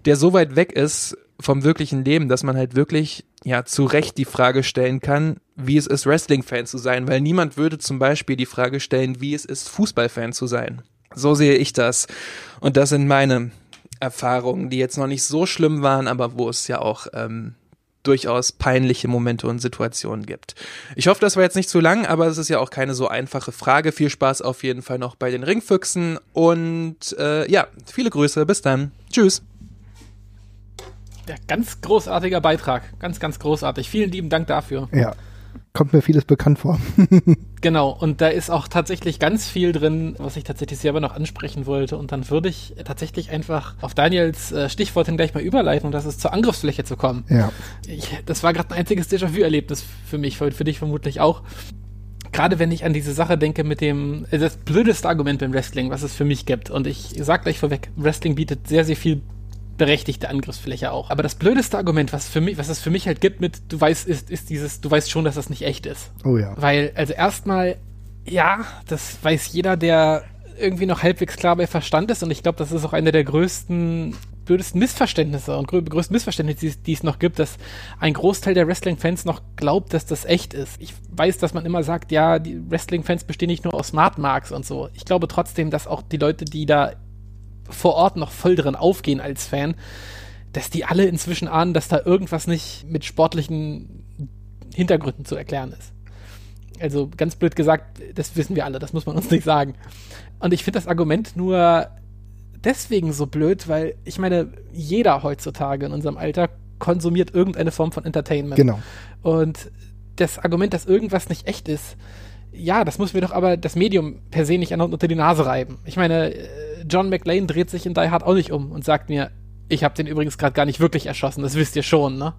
der so weit weg ist vom wirklichen Leben, dass man halt wirklich ja zu Recht die Frage stellen kann, wie es ist, Wrestling-Fan zu sein, weil niemand würde zum Beispiel die Frage stellen, wie es ist, Fußball-Fan zu sein. So sehe ich das. Und das sind meine Erfahrungen, die jetzt noch nicht so schlimm waren, aber wo es ja auch ähm, durchaus peinliche Momente und Situationen gibt. Ich hoffe, das war jetzt nicht zu lang, aber es ist ja auch keine so einfache Frage. Viel Spaß auf jeden Fall noch bei den Ringfüchsen und äh, ja, viele Grüße. Bis dann. Tschüss. Ja, ganz großartiger Beitrag. Ganz, ganz großartig. Vielen lieben Dank dafür. Ja. Kommt mir vieles bekannt vor. genau, und da ist auch tatsächlich ganz viel drin, was ich tatsächlich selber noch ansprechen wollte. Und dann würde ich tatsächlich einfach auf Daniels äh, Stichwort hin gleich mal überleiten, und das ist zur Angriffsfläche zu kommen. Ja. Ich, das war gerade ein einziges Déjà-vu-Erlebnis für mich, für, für dich vermutlich auch gerade wenn ich an diese Sache denke mit dem, äh, das blödeste Argument beim Wrestling, was es für mich gibt. Und ich sag gleich vorweg, Wrestling bietet sehr, sehr viel berechtigte Angriffsfläche auch. Aber das blödeste Argument, was für mich, was es für mich halt gibt mit, du weißt, ist, ist dieses, du weißt schon, dass das nicht echt ist. Oh ja. Weil, also erstmal, ja, das weiß jeder, der irgendwie noch halbwegs klar bei Verstand ist und ich glaube, das ist auch einer der größten blödesten Missverständnisse und grö größten Missverständnisse, die, die, es noch gibt, dass ein Großteil der Wrestling-Fans noch glaubt, dass das echt ist. Ich weiß, dass man immer sagt, ja, die Wrestling-Fans bestehen nicht nur aus Smart Marks und so. Ich glaube trotzdem, dass auch die Leute, die da vor Ort noch voll drin aufgehen als Fan, dass die alle inzwischen ahnen, dass da irgendwas nicht mit sportlichen Hintergründen zu erklären ist. Also ganz blöd gesagt, das wissen wir alle, das muss man uns nicht sagen. Und ich finde das Argument nur deswegen so blöd, weil ich meine, jeder heutzutage in unserem Alter konsumiert irgendeine Form von Entertainment. Genau. Und das Argument, dass irgendwas nicht echt ist, ja, das muss mir doch aber das Medium per se nicht unter die Nase reiben. Ich meine, äh, John McLean dreht sich in Die Hard auch nicht um und sagt mir, ich habe den übrigens gerade gar nicht wirklich erschossen, das wisst ihr schon, ne?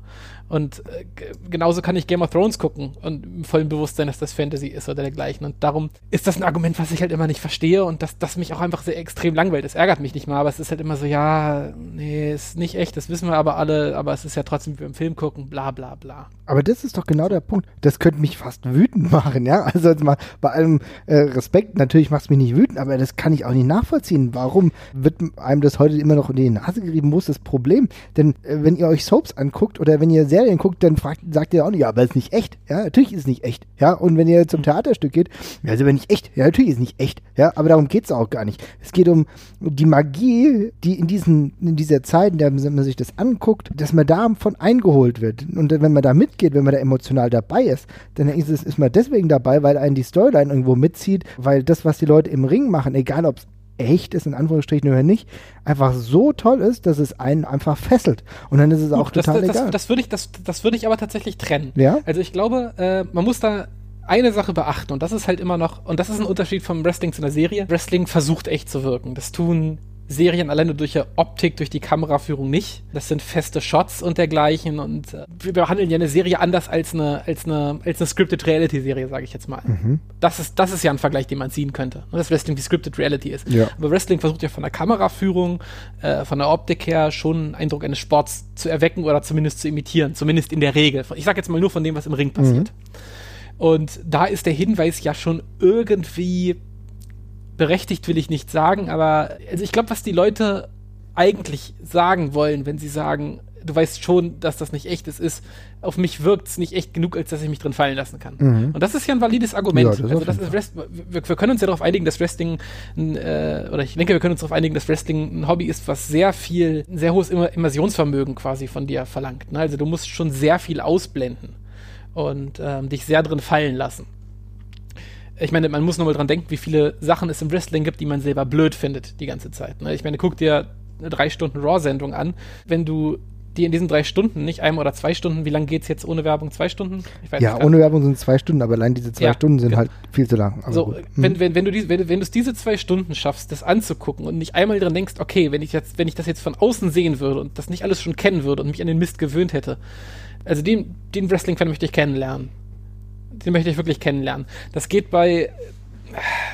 Und äh, genauso kann ich Game of Thrones gucken und im vollen Bewusstsein, dass das Fantasy ist oder dergleichen. Und darum ist das ein Argument, was ich halt immer nicht verstehe und das, das mich auch einfach sehr extrem langweilt. Es ärgert mich nicht mal, aber es ist halt immer so, ja, nee, ist nicht echt, das wissen wir aber alle, aber es ist ja trotzdem wie wir im Film gucken, bla bla bla. Aber das ist doch genau der Punkt. Das könnte mich fast wütend machen, ja. Also jetzt mal bei allem äh, Respekt, natürlich macht es mich nicht wütend, aber das kann ich auch nicht nachvollziehen. Warum wird einem das heute immer noch in die Nase gerieben? Wo ist das Problem? Denn äh, wenn ihr euch Soaps anguckt oder wenn ihr sehr Serien guckt, dann fragt, sagt ihr auch nicht, ja, aber es ist nicht echt. Ja, natürlich ist es nicht echt. Ja, und wenn ihr zum Theaterstück geht, ja, ist aber nicht echt. Ja, natürlich ist es nicht echt. Ja, aber darum geht es auch gar nicht. Es geht um die Magie, die in diesen, in dieser Zeit, in der man sich das anguckt, dass man davon eingeholt wird. Und wenn man da mitgeht, wenn man da emotional dabei ist, dann ist, es, ist man deswegen dabei, weil einen die Storyline irgendwo mitzieht, weil das, was die Leute im Ring machen, egal ob es echt ist, in Anführungsstrichen oder nicht, einfach so toll ist, dass es einen einfach fesselt. Und dann ist es Gut, auch total das, egal. Das, das würde ich, das, das würde ich aber tatsächlich trennen. Ja? Also ich glaube, äh, man muss da eine Sache beachten und das ist halt immer noch, und das ist ein Unterschied vom Wrestling zu einer Serie. Wrestling versucht echt zu wirken. Das tun Serien alleine durch die Optik, durch die Kameraführung nicht. Das sind feste Shots und dergleichen und äh, wir behandeln ja eine Serie anders als eine, als eine, als eine Scripted Reality Serie, sage ich jetzt mal. Mhm. Das ist, das ist ja ein Vergleich, den man ziehen könnte. Und das Wrestling die Scripted Reality ist. Ja. Aber Wrestling versucht ja von der Kameraführung, äh, von der Optik her schon einen Eindruck eines Sports zu erwecken oder zumindest zu imitieren. Zumindest in der Regel. Ich sage jetzt mal nur von dem, was im Ring passiert. Mhm. Und da ist der Hinweis ja schon irgendwie berechtigt will ich nicht sagen, aber also ich glaube, was die Leute eigentlich sagen wollen, wenn sie sagen, du weißt schon, dass das nicht echt ist, ist, auf mich wirkt es nicht echt genug, als dass ich mich drin fallen lassen kann. Mhm. Und das ist ja ein valides Argument. Ja, also das ist Rest, wir, wir, können uns ja darauf einigen, dass Wrestling, äh, oder ich denke, wir können uns darauf einigen, dass Wrestling ein Hobby ist, was sehr viel, ein sehr hohes Immersionsvermögen quasi von dir verlangt. Ne? Also du musst schon sehr viel ausblenden und ähm, dich sehr drin fallen lassen. Ich meine, man muss nur mal dran denken, wie viele Sachen es im Wrestling gibt, die man selber blöd findet die ganze Zeit. Ne? Ich meine, guck dir eine drei Stunden Raw-Sendung an. Wenn du die in diesen drei Stunden, nicht einem oder zwei Stunden, wie lange geht es jetzt ohne Werbung? Zwei Stunden? ja, ohne Werbung sind zwei Stunden, aber allein diese zwei ja, Stunden sind genau. halt viel zu lang. so, wenn, hm. wenn, wenn, du die, wenn, wenn du es diese zwei Stunden schaffst, das anzugucken und nicht einmal dran denkst, okay, wenn ich, jetzt, wenn ich das jetzt von außen sehen würde und das nicht alles schon kennen würde und mich an den Mist gewöhnt hätte, also den, den Wrestling-Fan möchte ich kennenlernen. Den möchte ich wirklich kennenlernen. Das geht bei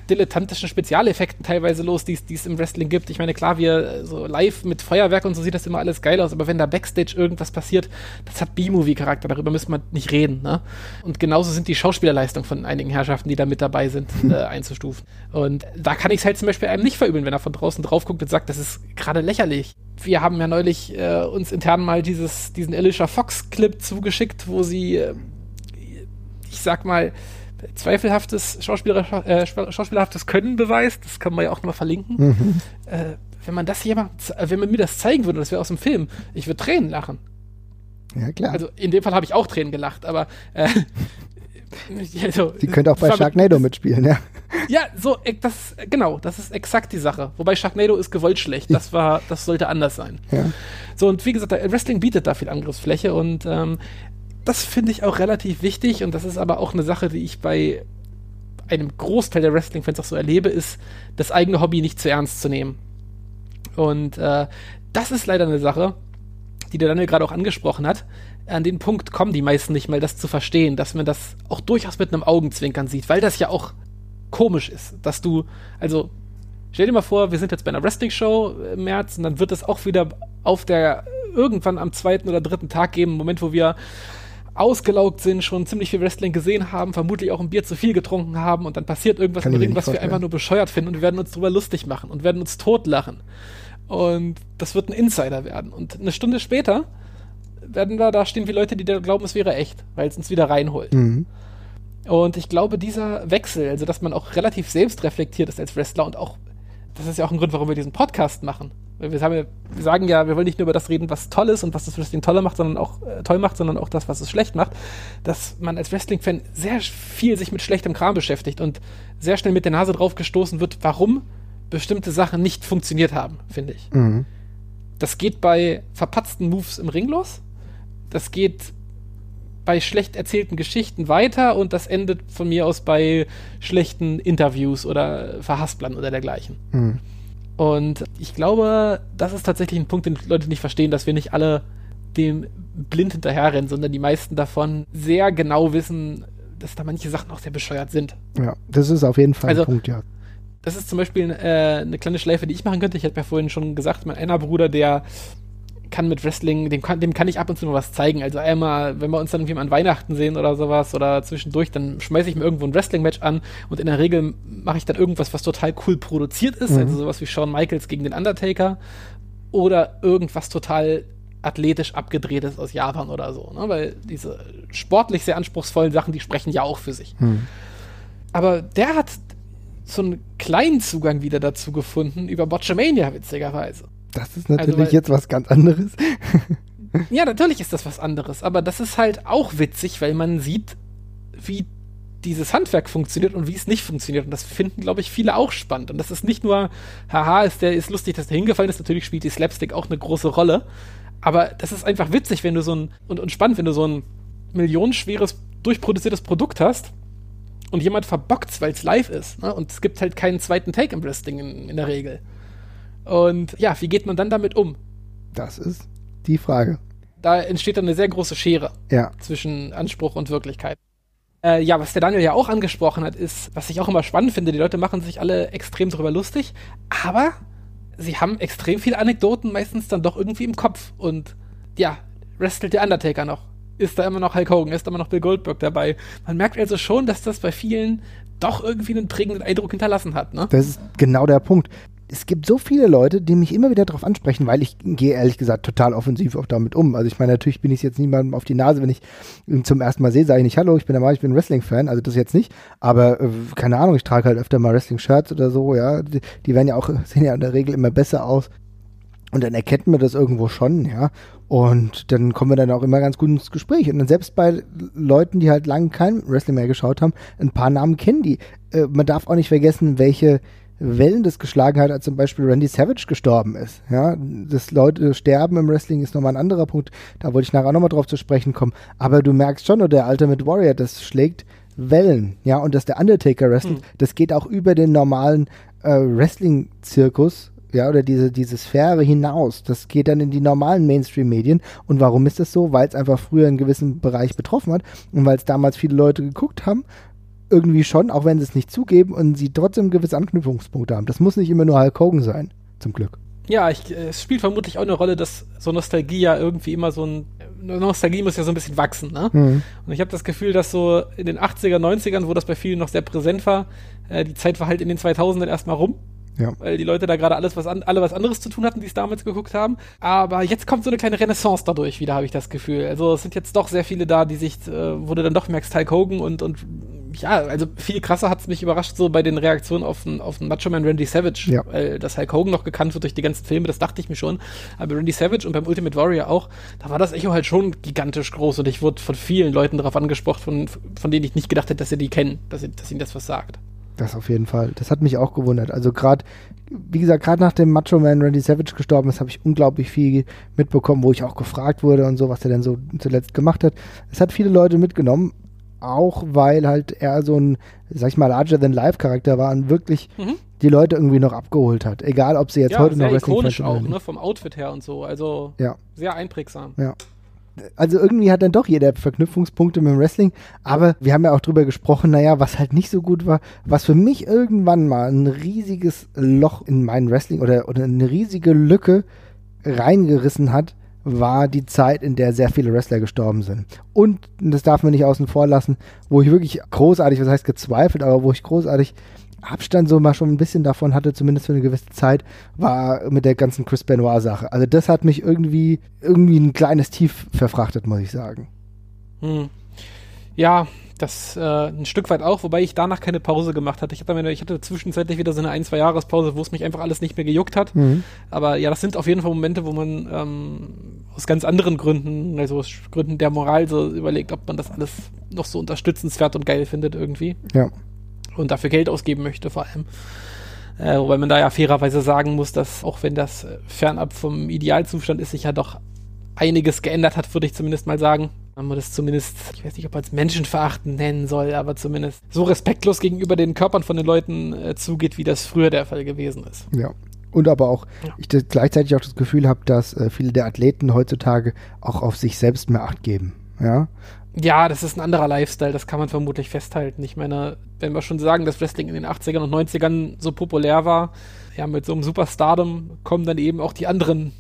dilettantischen Spezialeffekten teilweise los, die es im Wrestling gibt. Ich meine, klar, wir so live mit Feuerwerk und so sieht das immer alles geil aus, aber wenn da Backstage irgendwas passiert, das hat B-Movie-Charakter, darüber müssen wir nicht reden. Ne? Und genauso sind die Schauspielerleistungen von einigen Herrschaften, die da mit dabei sind, äh, einzustufen. Und da kann ich es halt zum Beispiel einem nicht verübeln, wenn er von draußen drauf guckt und sagt, das ist gerade lächerlich. Wir haben ja neulich äh, uns intern mal dieses, diesen Alicia Fox-Clip zugeschickt, wo sie, äh, ich sag mal, zweifelhaftes Schauspieler, äh, schauspielerhaftes Können beweist. Das kann man ja auch nochmal verlinken. Mhm. Äh, wenn man das jemand, äh, wenn man mir das zeigen würde, das wäre aus dem Film, ich würde Tränen lachen. Ja, klar. Also in dem Fall habe ich auch Tränen gelacht, aber äh, also, Sie könnte auch bei Sharknado mitspielen, ja. Ja, so, äh, das, genau, das ist exakt die Sache. Wobei Sharknado ist gewollt schlecht. Das war, das sollte anders sein. Ja. So, und wie gesagt, Wrestling bietet da viel Angriffsfläche und ähm, das finde ich auch relativ wichtig und das ist aber auch eine Sache, die ich bei einem Großteil der Wrestling-Fans auch so erlebe, ist, das eigene Hobby nicht zu ernst zu nehmen. Und äh, das ist leider eine Sache, die der Daniel gerade auch angesprochen hat. An den Punkt kommen die meisten nicht mal, das zu verstehen, dass man das auch durchaus mit einem Augenzwinkern sieht, weil das ja auch komisch ist, dass du, also stell dir mal vor, wir sind jetzt bei einer Wrestling-Show im März und dann wird es auch wieder auf der irgendwann am zweiten oder dritten Tag geben, Moment, wo wir ausgelaugt sind, schon ziemlich viel Wrestling gesehen haben, vermutlich auch ein Bier zu viel getrunken haben und dann passiert irgendwas im Ring, was wir einfach nur bescheuert finden und wir werden uns drüber lustig machen und werden uns totlachen. Und das wird ein Insider werden. Und eine Stunde später werden wir da stehen wie Leute, die glauben, es wäre echt, weil es uns wieder reinholt. Mhm. Und ich glaube, dieser Wechsel, also dass man auch relativ selbstreflektiert ist als Wrestler und auch, das ist ja auch ein Grund, warum wir diesen Podcast machen. Wir, haben ja, wir sagen ja, wir wollen nicht nur über das reden, was toll ist und was das Wrestling toller macht, sondern auch äh, toll macht, sondern auch das, was es schlecht macht, dass man als Wrestling-Fan sehr viel sich mit schlechtem Kram beschäftigt und sehr schnell mit der Nase drauf gestoßen wird, warum bestimmte Sachen nicht funktioniert haben, finde ich. Mhm. Das geht bei verpatzten Moves im Ring los. Das geht bei schlecht erzählten Geschichten weiter und das endet von mir aus bei schlechten Interviews oder Verhasplern oder dergleichen. Mhm. Und ich glaube, das ist tatsächlich ein Punkt, den Leute nicht verstehen, dass wir nicht alle dem blind hinterherrennen, sondern die meisten davon sehr genau wissen, dass da manche Sachen auch sehr bescheuert sind. Ja, das ist auf jeden Fall also, ein Punkt, ja. Das ist zum Beispiel äh, eine kleine Schleife, die ich machen könnte. Ich hatte ja vorhin schon gesagt, mein einer Bruder, der kann mit Wrestling, dem kann, dem kann ich ab und zu mal was zeigen. Also einmal, wenn wir uns dann irgendwie mal an Weihnachten sehen oder sowas oder zwischendurch, dann schmeiße ich mir irgendwo ein Wrestling-Match an und in der Regel mache ich dann irgendwas, was total cool produziert ist. Mhm. Also sowas wie Shawn Michaels gegen den Undertaker oder irgendwas total athletisch abgedrehtes aus Japan oder so. Ne? Weil diese sportlich sehr anspruchsvollen Sachen, die sprechen ja auch für sich. Mhm. Aber der hat so einen kleinen Zugang wieder dazu gefunden über Botchamania, witzigerweise. Das ist natürlich also, jetzt was ganz anderes. ja, natürlich ist das was anderes, aber das ist halt auch witzig, weil man sieht, wie dieses Handwerk funktioniert und wie es nicht funktioniert. Und das finden, glaube ich, viele auch spannend. Und das ist nicht nur, haha, ist der ist lustig, dass der hingefallen ist. Natürlich spielt die Slapstick auch eine große Rolle. Aber das ist einfach witzig, wenn du so ein, und, und spannend, wenn du so ein millionenschweres, durchproduziertes Produkt hast und jemand verbockt weil es live ist. Ne? Und es gibt halt keinen zweiten Take im Wrestling in, in der Regel. Und ja, wie geht man dann damit um? Das ist die Frage. Da entsteht dann eine sehr große Schere ja. zwischen Anspruch und Wirklichkeit. Äh, ja, was der Daniel ja auch angesprochen hat, ist, was ich auch immer spannend finde, die Leute machen sich alle extrem darüber lustig, aber sie haben extrem viele Anekdoten meistens dann doch irgendwie im Kopf. Und ja, wrestelt der Undertaker noch. Ist da immer noch Hulk Hogan, ist da immer noch Bill Goldberg dabei. Man merkt also schon, dass das bei vielen doch irgendwie einen prägenden Eindruck hinterlassen hat. Ne? Das ist genau der Punkt es gibt so viele Leute, die mich immer wieder darauf ansprechen, weil ich gehe ehrlich gesagt total offensiv auch damit um. Also ich meine, natürlich bin ich jetzt niemandem auf die Nase, wenn ich ihn zum ersten Mal sehe, sage ich nicht, hallo, ich bin der Mann, ich bin Wrestling-Fan, also das jetzt nicht, aber äh, keine Ahnung, ich trage halt öfter mal Wrestling-Shirts oder so, ja, die, die werden ja auch, sehen ja in der Regel immer besser aus. Und dann erkennt man das irgendwo schon, ja. Und dann kommen wir dann auch immer ganz gut ins Gespräch. Und dann selbst bei Leuten, die halt lange kein Wrestling mehr geschaut haben, ein paar Namen kennen die. Äh, man darf auch nicht vergessen, welche Wellen das geschlagen hat, als zum Beispiel Randy Savage gestorben ist. Ja, dass Leute sterben im Wrestling ist nochmal ein anderer Punkt. Da wollte ich nachher nochmal drauf zu sprechen kommen. Aber du merkst schon, oder der Ultimate Warrior, das schlägt Wellen. Ja, und dass der Undertaker wrestelt, hm. das geht auch über den normalen äh, Wrestling-Zirkus ja, oder diese, diese Sphäre hinaus. Das geht dann in die normalen Mainstream-Medien. Und warum ist das so? Weil es einfach früher einen gewissen Bereich betroffen hat und weil es damals viele Leute geguckt haben. Irgendwie schon, auch wenn sie es nicht zugeben und sie trotzdem gewisse Anknüpfungspunkte haben. Das muss nicht immer nur Hulk Hogan sein, zum Glück. Ja, ich, es spielt vermutlich auch eine Rolle, dass so Nostalgie ja irgendwie immer so ein. Nostalgie muss ja so ein bisschen wachsen, ne? Mhm. Und ich habe das Gefühl, dass so in den 80er, 90ern, wo das bei vielen noch sehr präsent war, äh, die Zeit war halt in den 2000ern erstmal rum. Ja. Weil die Leute da gerade alles was an, alle was anderes zu tun hatten, die es damals geguckt haben. Aber jetzt kommt so eine kleine Renaissance dadurch wieder, habe ich das Gefühl. Also es sind jetzt doch sehr viele da, die sich, äh, wo du dann doch merkst, Hulk Hogan und, und ja, also viel krasser hat es mich überrascht, so bei den Reaktionen auf den, auf den Macho Man Randy Savage. Ja. Weil das Hulk Hogan noch gekannt wird durch die ganzen Filme, das dachte ich mir schon. Aber Randy Savage und beim Ultimate Warrior auch, da war das Echo halt schon gigantisch groß und ich wurde von vielen Leuten darauf angesprochen, von, von denen ich nicht gedacht hätte, dass sie die kennen, dass, sie, dass ihnen das was sagt. Das auf jeden Fall. Das hat mich auch gewundert. Also gerade, wie gesagt, gerade nach dem Macho Man Randy Savage gestorben ist, habe ich unglaublich viel mitbekommen, wo ich auch gefragt wurde und so, was er denn so zuletzt gemacht hat. Es hat viele Leute mitgenommen, auch weil halt er so ein, sag ich mal, larger than life Charakter war und wirklich mhm. die Leute irgendwie noch abgeholt hat. Egal, ob sie jetzt ja, heute noch Wrestling ikonisch auch, ne, vom Outfit her und so. Also ja. sehr einprägsam. Ja also irgendwie hat dann doch jeder Verknüpfungspunkte mit dem Wrestling. Aber wir haben ja auch drüber gesprochen, naja, was halt nicht so gut war, was für mich irgendwann mal ein riesiges Loch in meinen Wrestling oder, oder eine riesige Lücke reingerissen hat, war die Zeit, in der sehr viele Wrestler gestorben sind. Und, das darf man nicht außen vor lassen, wo ich wirklich großartig, was heißt gezweifelt, aber wo ich großartig Abstand so mal schon ein bisschen davon hatte, zumindest für eine gewisse Zeit, war mit der ganzen Chris Benoit-Sache. Also das hat mich irgendwie, irgendwie ein kleines Tief verfrachtet, muss ich sagen. Hm. Ja, das äh, ein Stück weit auch, wobei ich danach keine Pause gemacht hatte. Ich hatte, ich hatte zwischenzeitlich wieder so eine ein, zwei Jahrespause, wo es mich einfach alles nicht mehr gejuckt hat. Mhm. Aber ja, das sind auf jeden Fall Momente, wo man ähm, aus ganz anderen Gründen, also aus Gründen der Moral so überlegt, ob man das alles noch so unterstützenswert und geil findet irgendwie. Ja und dafür Geld ausgeben möchte vor allem. Äh, wobei man da ja fairerweise sagen muss, dass auch wenn das äh, fernab vom Idealzustand ist, sich ja doch einiges geändert hat, würde ich zumindest mal sagen. Man muss das zumindest, ich weiß nicht, ob man es menschenverachtend nennen soll, aber zumindest so respektlos gegenüber den Körpern von den Leuten äh, zugeht, wie das früher der Fall gewesen ist. Ja. Und aber auch, ja. ich gleichzeitig auch das Gefühl habe, dass äh, viele der Athleten heutzutage auch auf sich selbst mehr Acht geben. Ja. Ja, das ist ein anderer Lifestyle, das kann man vermutlich festhalten. Ich meine, wenn wir schon sagen, dass Wrestling in den 80ern und 90ern so populär war, ja, mit so einem Superstardom kommen dann eben auch die anderen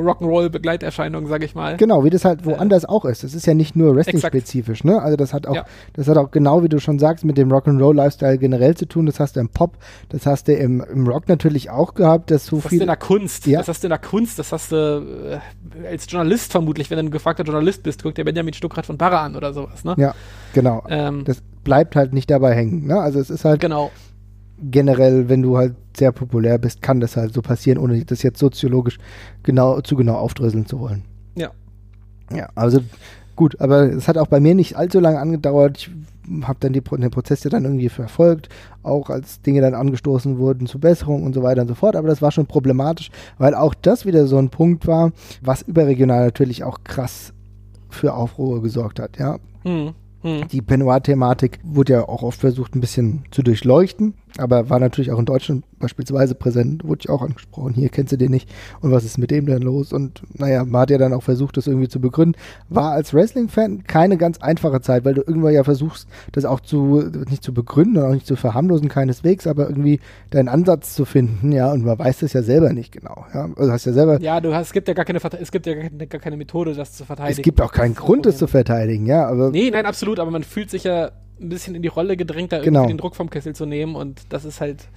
Rock'n'Roll-Begleiterscheinung, sag ich mal. Genau, wie das halt woanders äh, auch ist. Das ist ja nicht nur Wrestling-spezifisch, ne? Also das hat auch, ja. das hat auch genau, wie du schon sagst, mit dem Rock'n'Roll-Lifestyle generell zu tun. Das hast du im Pop, das hast du im, im Rock natürlich auch gehabt, dass so das viel. Das hast du in der Kunst, ja. das hast du in der Kunst, das hast du äh, als Journalist vermutlich, wenn du ein gefragter Journalist bist, guck dir Benjamin Stuckrad von Barra an oder sowas, ne? Ja, genau. Ähm, das bleibt halt nicht dabei hängen, ne? Also es ist halt. Genau generell, wenn du halt sehr populär bist, kann das halt so passieren, ohne das jetzt soziologisch genau, zu genau aufdröseln zu wollen. Ja. Ja, also gut, aber es hat auch bei mir nicht allzu lange angedauert. Ich habe dann die, den Prozess ja dann irgendwie verfolgt, auch als Dinge dann angestoßen wurden zu Besserung und so weiter und so fort. Aber das war schon problematisch, weil auch das wieder so ein Punkt war, was überregional natürlich auch krass für Aufruhr gesorgt hat. Ja. Mhm. Hm. Die Benoit-Thematik wurde ja auch oft versucht, ein bisschen zu durchleuchten, aber war natürlich auch in Deutschland beispielsweise präsent, wurde ich auch angesprochen. Hier kennst du den nicht und was ist mit dem denn los? Und naja, man hat ja dann auch versucht, das irgendwie zu begründen. War als Wrestling-Fan keine ganz einfache Zeit, weil du irgendwann ja versuchst, das auch zu, nicht zu begründen und auch nicht zu verharmlosen, keineswegs, aber irgendwie deinen Ansatz zu finden, ja, und man weiß das ja selber nicht genau, ja. Also hast ja selber. Ja, du hast, es gibt ja gar keine, es gibt ja gar keine Methode, das zu verteidigen. Es gibt auch keinen Grund, das zu verteidigen, ja, aber. Nee, nein, absolut, aber man fühlt sich ja ein bisschen in die Rolle gedrängt, da genau. irgendwie den Druck vom Kessel zu nehmen und das ist halt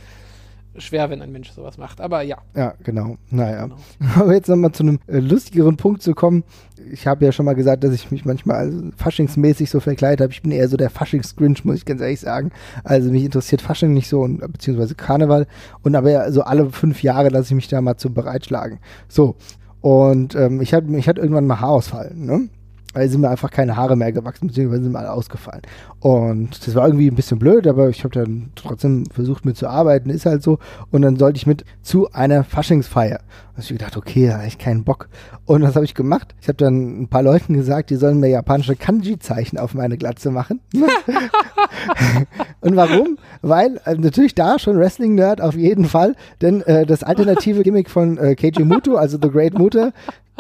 schwer, wenn ein Mensch sowas macht. Aber ja. Ja, genau. Naja. Genau. Aber jetzt nochmal zu einem äh, lustigeren Punkt zu kommen. Ich habe ja schon mal gesagt, dass ich mich manchmal also faschingsmäßig so verkleidet habe. Ich bin eher so der Faschings-Grinch, muss ich ganz ehrlich sagen. Also mich interessiert Fasching nicht so, und, beziehungsweise Karneval. Und aber ja, so alle fünf Jahre lasse ich mich da mal zu bereitschlagen. So. Und ähm, ich hatte ich irgendwann mal Haarausfall, ne? Weil sind mir einfach keine Haare mehr gewachsen, beziehungsweise sind mir alle ausgefallen. Und das war irgendwie ein bisschen blöd, aber ich habe dann trotzdem versucht mitzuarbeiten, ist halt so. Und dann sollte ich mit zu einer Faschingsfeier. Da habe ich gedacht, okay, da habe ich keinen Bock. Und was habe ich gemacht? Ich habe dann ein paar Leuten gesagt, die sollen mir japanische Kanji-Zeichen auf meine Glatze machen. Und warum? Weil äh, natürlich da schon Wrestling-Nerd auf jeden Fall, denn äh, das alternative Gimmick von äh, Keiji Muto, also The Great Muta,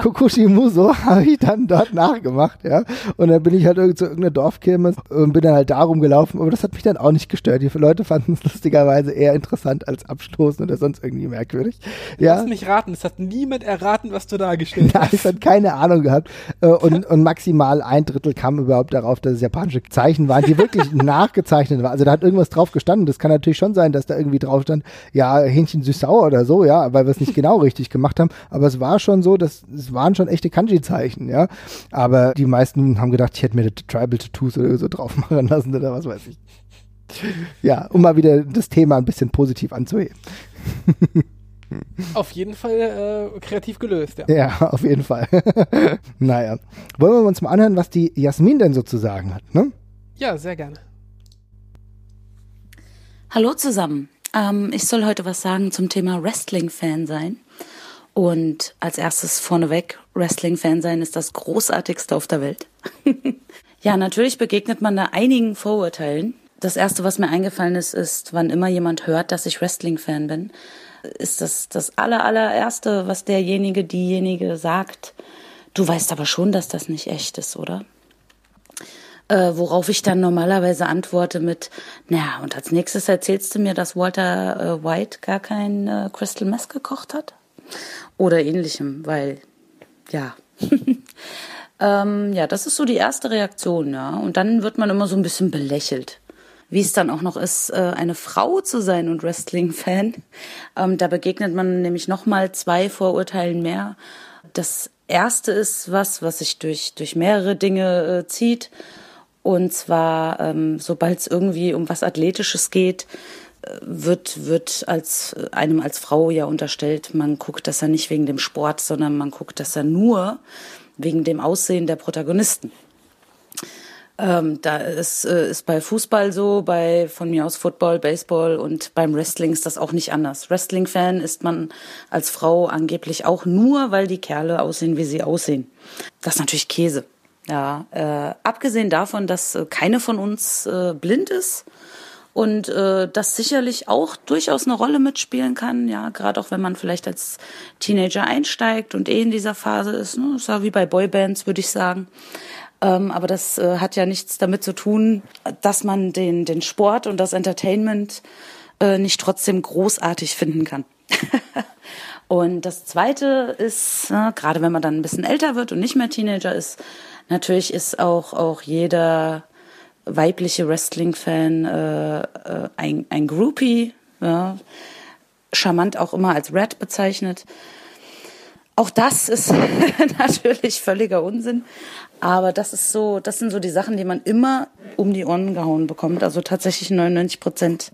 Kokushi Muso habe ich dann dort nachgemacht, ja. Und dann bin ich halt irgend zu irgendeiner Dorfkirmes und bin dann halt darum gelaufen, aber das hat mich dann auch nicht gestört. Die Leute fanden es lustigerweise eher interessant als abstoßend oder sonst irgendwie merkwürdig. Ja. Lass mich raten, es hat niemand erraten, was du dargestellt hast. Nein, es hat keine Ahnung gehabt. Äh, und, und maximal ein Drittel kam überhaupt darauf, dass es japanische Zeichen waren, die wirklich nachgezeichnet waren. Also da hat irgendwas drauf gestanden. Das kann natürlich schon sein, dass da irgendwie drauf stand, ja, Hähnchen süß-sauer oder so, ja, weil wir es nicht genau richtig gemacht haben. Aber es war schon so, dass es waren schon echte Kanji-Zeichen, ja. Aber die meisten haben gedacht, ich hätte mir Tribal-Tattoos oder so drauf machen lassen oder was weiß ich. Ja, um mal wieder das Thema ein bisschen positiv anzuheben. Auf jeden Fall äh, kreativ gelöst, ja. Ja, auf jeden Fall. naja. Wollen wir uns mal anhören, was die Jasmin denn sozusagen hat, ne? Ja, sehr gerne. Hallo zusammen. Ähm, ich soll heute was sagen zum Thema Wrestling-Fan sein. Und als erstes vorneweg, Wrestling-Fan sein ist das Großartigste auf der Welt. ja, natürlich begegnet man da einigen Vorurteilen. Das erste, was mir eingefallen ist, ist, wann immer jemand hört, dass ich Wrestling-Fan bin, ist das das aller, allererste, was derjenige, diejenige sagt. Du weißt aber schon, dass das nicht echt ist, oder? Äh, worauf ich dann normalerweise antworte mit, naja, und als nächstes erzählst du mir, dass Walter äh, White gar kein äh, Crystal Mess gekocht hat? Oder ähnlichem, weil ja. ähm, ja, das ist so die erste Reaktion, ja. Und dann wird man immer so ein bisschen belächelt. Wie es dann auch noch ist, äh, eine Frau zu sein und Wrestling-Fan. Ähm, da begegnet man nämlich nochmal zwei Vorurteilen mehr. Das erste ist was, was sich durch, durch mehrere Dinge äh, zieht. Und zwar, ähm, sobald es irgendwie um was Athletisches geht, wird, wird als, einem als Frau ja unterstellt, man guckt das ja nicht wegen dem Sport, sondern man guckt das ja nur wegen dem Aussehen der Protagonisten. Ähm, da ist, äh, ist bei Fußball so, bei von mir aus Football, Baseball und beim Wrestling ist das auch nicht anders. Wrestling-Fan ist man als Frau angeblich auch nur, weil die Kerle aussehen, wie sie aussehen. Das ist natürlich Käse. Ja, äh, abgesehen davon, dass äh, keine von uns äh, blind ist, und äh, das sicherlich auch durchaus eine Rolle mitspielen kann, ja, gerade auch wenn man vielleicht als Teenager einsteigt und eh in dieser Phase ist, ne, ist wie bei Boybands, würde ich sagen. Ähm, aber das äh, hat ja nichts damit zu tun, dass man den, den Sport und das Entertainment äh, nicht trotzdem großartig finden kann. und das Zweite ist, äh, gerade wenn man dann ein bisschen älter wird und nicht mehr Teenager ist, natürlich ist auch, auch jeder weibliche Wrestling-Fan äh, äh, ein, ein Groupie, ja, charmant auch immer als Red bezeichnet. Auch das ist natürlich völliger Unsinn, aber das ist so, das sind so die Sachen, die man immer um die Ohren gehauen bekommt. Also tatsächlich 99 Prozent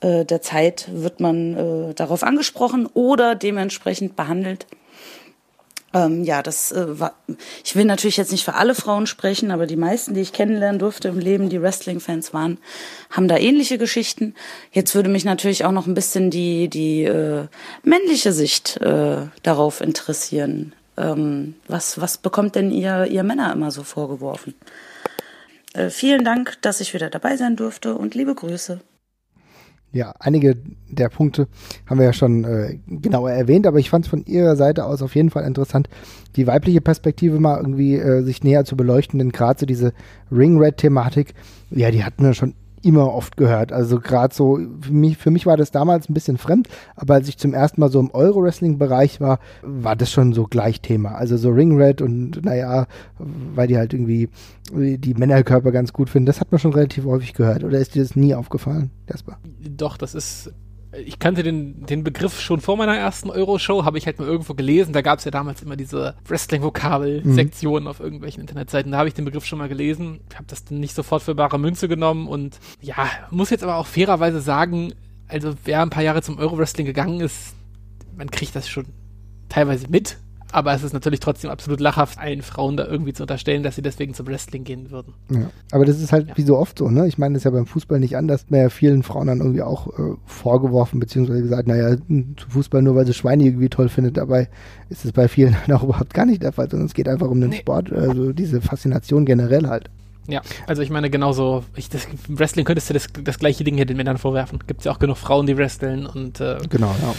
äh, der Zeit wird man äh, darauf angesprochen oder dementsprechend behandelt. Ähm, ja, das äh, war. Ich will natürlich jetzt nicht für alle Frauen sprechen, aber die meisten, die ich kennenlernen durfte im Leben, die Wrestling-Fans waren, haben da ähnliche Geschichten. Jetzt würde mich natürlich auch noch ein bisschen die die äh, männliche Sicht äh, darauf interessieren. Ähm, was was bekommt denn ihr ihr Männer immer so vorgeworfen? Äh, vielen Dank, dass ich wieder dabei sein durfte und liebe Grüße. Ja, einige der Punkte haben wir ja schon äh, genauer erwähnt, aber ich fand es von Ihrer Seite aus auf jeden Fall interessant, die weibliche Perspektive mal irgendwie äh, sich näher zu beleuchten, denn gerade so diese Ring-Red-Thematik, ja, die hatten wir schon immer oft gehört. Also gerade so, für mich, für mich war das damals ein bisschen fremd, aber als ich zum ersten Mal so im Euro-Wrestling-Bereich war, war das schon so gleich Thema. Also so Ring Red und naja, weil die halt irgendwie die Männerkörper ganz gut finden, das hat man schon relativ häufig gehört. Oder ist dir das nie aufgefallen, Jasper? Doch, das ist ich kannte den, den Begriff schon vor meiner ersten Euro-Show, habe ich halt mal irgendwo gelesen. Da gab es ja damals immer diese Wrestling-Vokabel-Sektionen mhm. auf irgendwelchen Internetseiten. Da habe ich den Begriff schon mal gelesen, habe das dann nicht sofort für bare Münze genommen und ja, muss jetzt aber auch fairerweise sagen, also wer ein paar Jahre zum Euro-Wrestling gegangen ist, man kriegt das schon teilweise mit, aber es ist natürlich trotzdem absolut lachhaft, allen Frauen da irgendwie zu unterstellen, dass sie deswegen zum Wrestling gehen würden. Ja, aber das ist halt ja. wie so oft so, ne? Ich meine, das ist ja beim Fußball nicht anders. Mehr vielen Frauen dann irgendwie auch äh, vorgeworfen, beziehungsweise gesagt, naja, zu Fußball nur, weil sie Schweine irgendwie toll findet. Dabei ist es bei vielen auch überhaupt gar nicht der Fall, sondern es geht einfach um den nee. Sport, also diese Faszination generell halt. Ja, also ich meine genauso, ich, das, Wrestling könntest du das, das gleiche Ding hier den Männern vorwerfen. Gibt es ja auch genug Frauen, die wresteln und äh, Genau, ja.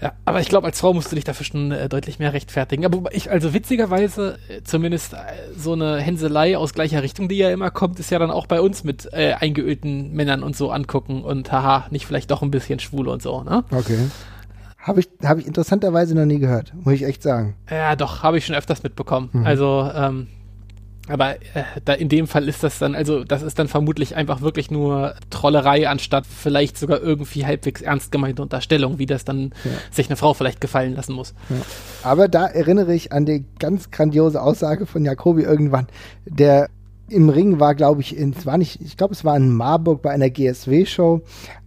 Ja, aber ich glaube, als Frau musst du dich dafür schon äh, deutlich mehr rechtfertigen. Aber ich, also witzigerweise, äh, zumindest äh, so eine Hänselei aus gleicher Richtung, die ja immer kommt, ist ja dann auch bei uns mit äh, eingeölten Männern und so angucken und haha, nicht vielleicht doch ein bisschen schwul und so, ne? Okay. Habe ich, hab ich interessanterweise noch nie gehört, muss ich echt sagen. Ja, doch, habe ich schon öfters mitbekommen. Mhm. Also, ähm, aber äh, da in dem Fall ist das dann, also das ist dann vermutlich einfach wirklich nur Trollerei, anstatt vielleicht sogar irgendwie halbwegs ernst gemeinte Unterstellung, wie das dann ja. sich eine Frau vielleicht gefallen lassen muss. Ja. Aber da erinnere ich an die ganz grandiose Aussage von Jacobi irgendwann, der im Ring war, glaube ich, in, es war nicht, ich glaube, es war in Marburg bei einer GSW-Show,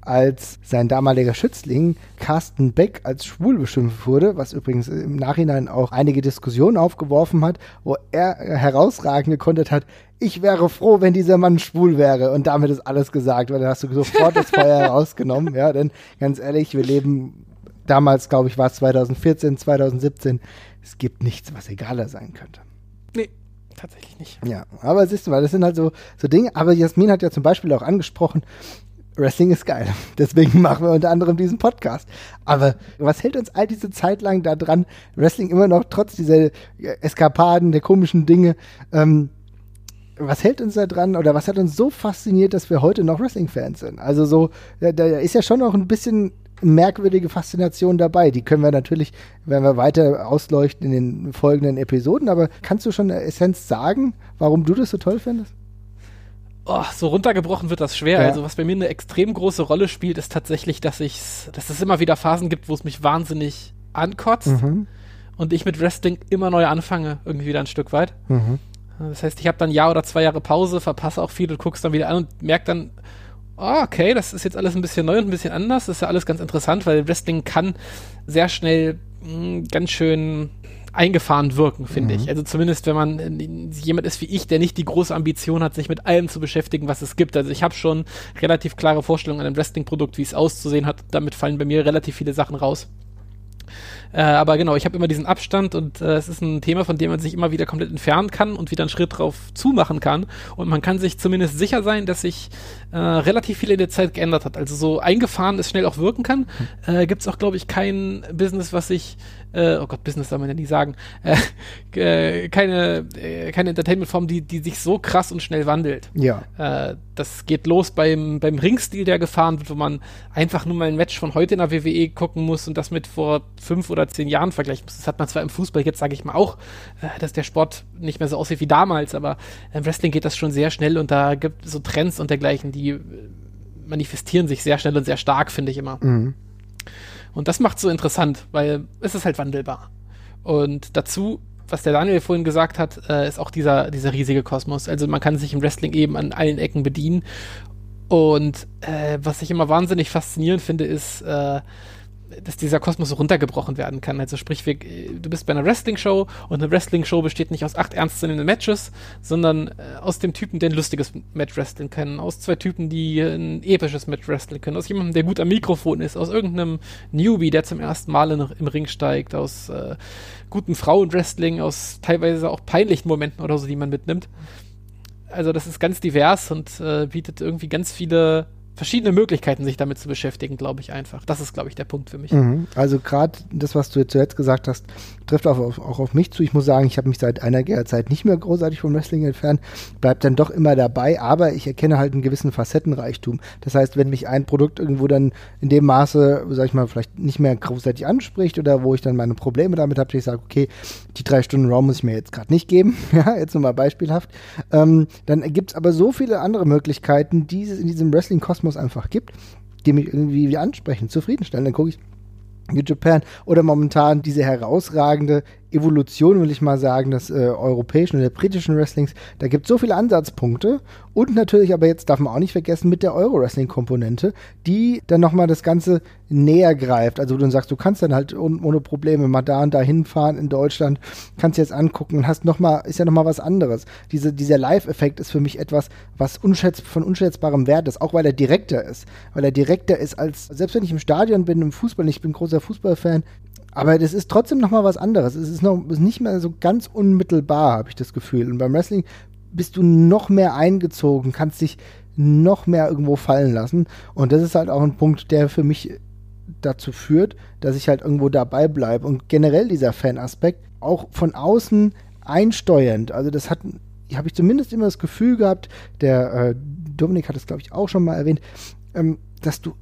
als sein damaliger Schützling Carsten Beck als schwul beschimpft wurde, was übrigens im Nachhinein auch einige Diskussionen aufgeworfen hat, wo er herausragend gekontert hat, ich wäre froh, wenn dieser Mann schwul wäre. Und damit ist alles gesagt, weil dann hast du sofort das Feuer herausgenommen. Ja, denn ganz ehrlich, wir leben damals, glaube ich, war es 2014, 2017. Es gibt nichts, was egaler sein könnte. Nee, tatsächlich nicht. Ja, aber siehst du mal, das sind halt so, so Dinge. Aber Jasmin hat ja zum Beispiel auch angesprochen, Wrestling ist geil. Deswegen machen wir unter anderem diesen Podcast. Aber was hält uns all diese Zeit lang da dran, Wrestling immer noch trotz dieser Eskapaden, der komischen Dinge, ähm, was hält uns da dran oder was hat uns so fasziniert, dass wir heute noch Wrestling-Fans sind? Also so, da, da ist ja schon noch ein bisschen merkwürdige Faszination dabei. Die können wir natürlich, werden wir weiter ausleuchten in den folgenden Episoden, aber kannst du schon eine Essenz sagen, warum du das so toll findest? Oh, so runtergebrochen wird das schwer. Ja. Also was bei mir eine extrem große Rolle spielt, ist tatsächlich, dass ich, dass es immer wieder Phasen gibt, wo es mich wahnsinnig ankotzt mhm. und ich mit Wrestling immer neu anfange, irgendwie wieder ein Stück weit. Mhm. Das heißt, ich habe dann ein Jahr oder zwei Jahre Pause, verpasse auch viel und guck's dann wieder an und merke dann, oh, okay, das ist jetzt alles ein bisschen neu und ein bisschen anders. Das ist ja alles ganz interessant, weil Wrestling kann sehr schnell mh, hm, ganz schön eingefahren wirken, finde mhm. ich. Also zumindest, wenn man äh, jemand ist wie ich, der nicht die große Ambition hat, sich mit allem zu beschäftigen, was es gibt. Also ich habe schon relativ klare Vorstellungen an einem Wrestling-Produkt, wie es auszusehen hat. Damit fallen bei mir relativ viele Sachen raus. Äh, aber genau, ich habe immer diesen Abstand und äh, es ist ein Thema, von dem man sich immer wieder komplett entfernen kann und wieder einen Schritt drauf zumachen kann. Und man kann sich zumindest sicher sein, dass sich äh, relativ viel in der Zeit geändert hat. Also so eingefahren es schnell auch wirken kann, hm. äh, gibt es auch, glaube ich, kein Business, was sich äh, oh Gott, Business soll man ja nicht sagen, äh, äh, keine, äh, keine Entertainment-Form, die, die sich so krass und schnell wandelt. Ja. Äh, das geht los beim, beim Ringstil, der gefahren wird, wo man einfach nur mal ein Match von heute in der WWE gucken muss und das mit vor fünf oder zehn Jahren vergleichen muss. Das hat man zwar im Fußball jetzt, sage ich mal, auch, äh, dass der Sport nicht mehr so aussieht wie damals, aber im Wrestling geht das schon sehr schnell und da gibt es so Trends und dergleichen, die äh, manifestieren sich sehr schnell und sehr stark, finde ich immer. Mhm. Und das macht so interessant, weil es ist halt wandelbar. Und dazu, was der Daniel vorhin gesagt hat, äh, ist auch dieser, dieser riesige Kosmos. Also man kann sich im Wrestling eben an allen Ecken bedienen. Und äh, was ich immer wahnsinnig faszinierend finde, ist, äh, dass dieser Kosmos so runtergebrochen werden kann. Also sprich, wir, du bist bei einer Wrestling-Show und eine Wrestling-Show besteht nicht aus acht ernstzunehmenden Matches, sondern äh, aus dem Typen, der ein lustiges Match wresteln kann, aus zwei Typen, die ein episches Match wresteln können, aus jemandem, der gut am Mikrofon ist, aus irgendeinem Newbie, der zum ersten Mal in, im Ring steigt, aus äh, guten Frauen-Wrestling, aus teilweise auch peinlichen Momenten oder so, die man mitnimmt. Also das ist ganz divers und äh, bietet irgendwie ganz viele verschiedene Möglichkeiten, sich damit zu beschäftigen, glaube ich einfach. Das ist, glaube ich, der Punkt für mich. Mhm. Also gerade das, was du jetzt zuletzt gesagt hast, trifft auch auf, auch auf mich zu. Ich muss sagen, ich habe mich seit einiger Zeit nicht mehr großartig vom Wrestling entfernt, bleibt dann doch immer dabei, aber ich erkenne halt einen gewissen Facettenreichtum. Das heißt, wenn mich ein Produkt irgendwo dann in dem Maße, sag ich mal, vielleicht nicht mehr großartig anspricht oder wo ich dann meine Probleme damit habe, ich sage, okay, die drei Stunden Raw muss ich mir jetzt gerade nicht geben, ja, jetzt nur mal beispielhaft, ähm, dann gibt es aber so viele andere Möglichkeiten, die es in diesem Wrestling-Kosmos einfach gibt. die mich irgendwie ansprechen, zufriedenstellen. Dann gucke ich New Japan oder momentan diese herausragende Evolution, will ich mal sagen, des äh, europäischen oder britischen Wrestlings. Da gibt es so viele Ansatzpunkte und natürlich aber jetzt darf man auch nicht vergessen mit der Euro-Wrestling-Komponente, die dann nochmal das Ganze näher greift. Also du sagst, du kannst dann halt ohne Probleme mal da und da hinfahren in Deutschland, kannst jetzt angucken und hast nochmal, ist ja nochmal was anderes. Diese, dieser Live-Effekt ist für mich etwas, was unschätz, von unschätzbarem Wert ist, auch weil er direkter ist. Weil er direkter ist als, selbst wenn ich im Stadion bin, im Fußball, ich bin großer Fußballfan, aber das ist trotzdem noch mal was anderes. Es ist noch ist nicht mehr so ganz unmittelbar, habe ich das Gefühl. Und beim Wrestling bist du noch mehr eingezogen, kannst dich noch mehr irgendwo fallen lassen. Und das ist halt auch ein Punkt, der für mich dazu führt, dass ich halt irgendwo dabei bleibe. Und generell dieser Fan-Aspekt auch von außen einsteuernd. Also das hat, habe ich zumindest immer das Gefühl gehabt, der äh, Dominik hat es, glaube ich, auch schon mal erwähnt, ähm, dass du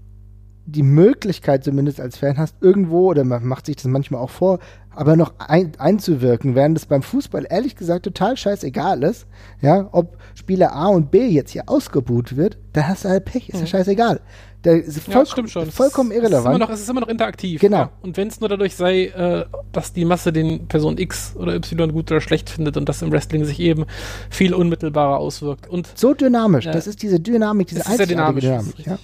die Möglichkeit zumindest als Fan hast, irgendwo, oder man macht sich das manchmal auch vor, aber noch ein, einzuwirken, während es beim Fußball ehrlich gesagt total scheißegal ist, ja, ob Spieler A und B jetzt hier ausgebuht wird, da hast du halt Pech, ist ja mhm. scheißegal. Der ist voll, ja, stimmt schon. vollkommen es irrelevant. Ist noch, es ist immer noch interaktiv. Genau. Ja. Und wenn es nur dadurch sei, äh, dass die Masse den Person X oder Y gut oder schlecht findet und das im Wrestling sich eben viel unmittelbarer auswirkt. Und, so dynamisch. Äh, das ist diese Dynamik, diese einzigartige Dynamik. Ja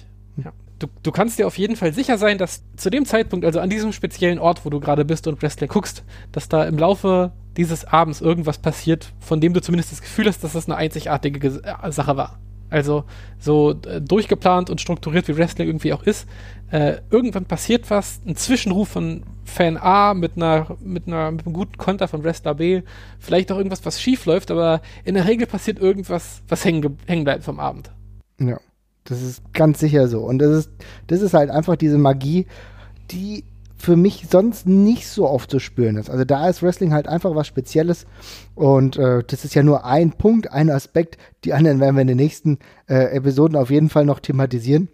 du, du kannst dir auf jeden Fall sicher sein, dass zu dem Zeitpunkt, also an diesem speziellen Ort, wo du gerade bist und Wrestling guckst, dass da im Laufe dieses Abends irgendwas passiert, von dem du zumindest das Gefühl hast, dass das eine einzigartige äh, Sache war. Also so äh, durchgeplant und strukturiert wie Wrestling irgendwie auch ist. Äh, irgendwann passiert was, ein Zwischenruf von Fan A mit einer, mit einer mit einem guten Konter von Wrestler B, vielleicht auch irgendwas, was schief läuft, aber in der Regel passiert irgendwas, was hängen, hängen bleibt vom Abend. Ja. Das ist ganz sicher so. Und das ist, das ist halt einfach diese Magie, die für mich sonst nicht so oft zu spüren ist. Also da ist Wrestling halt einfach was Spezielles und äh, das ist ja nur ein Punkt, ein Aspekt. Die anderen werden wir in den nächsten äh, Episoden auf jeden Fall noch thematisieren.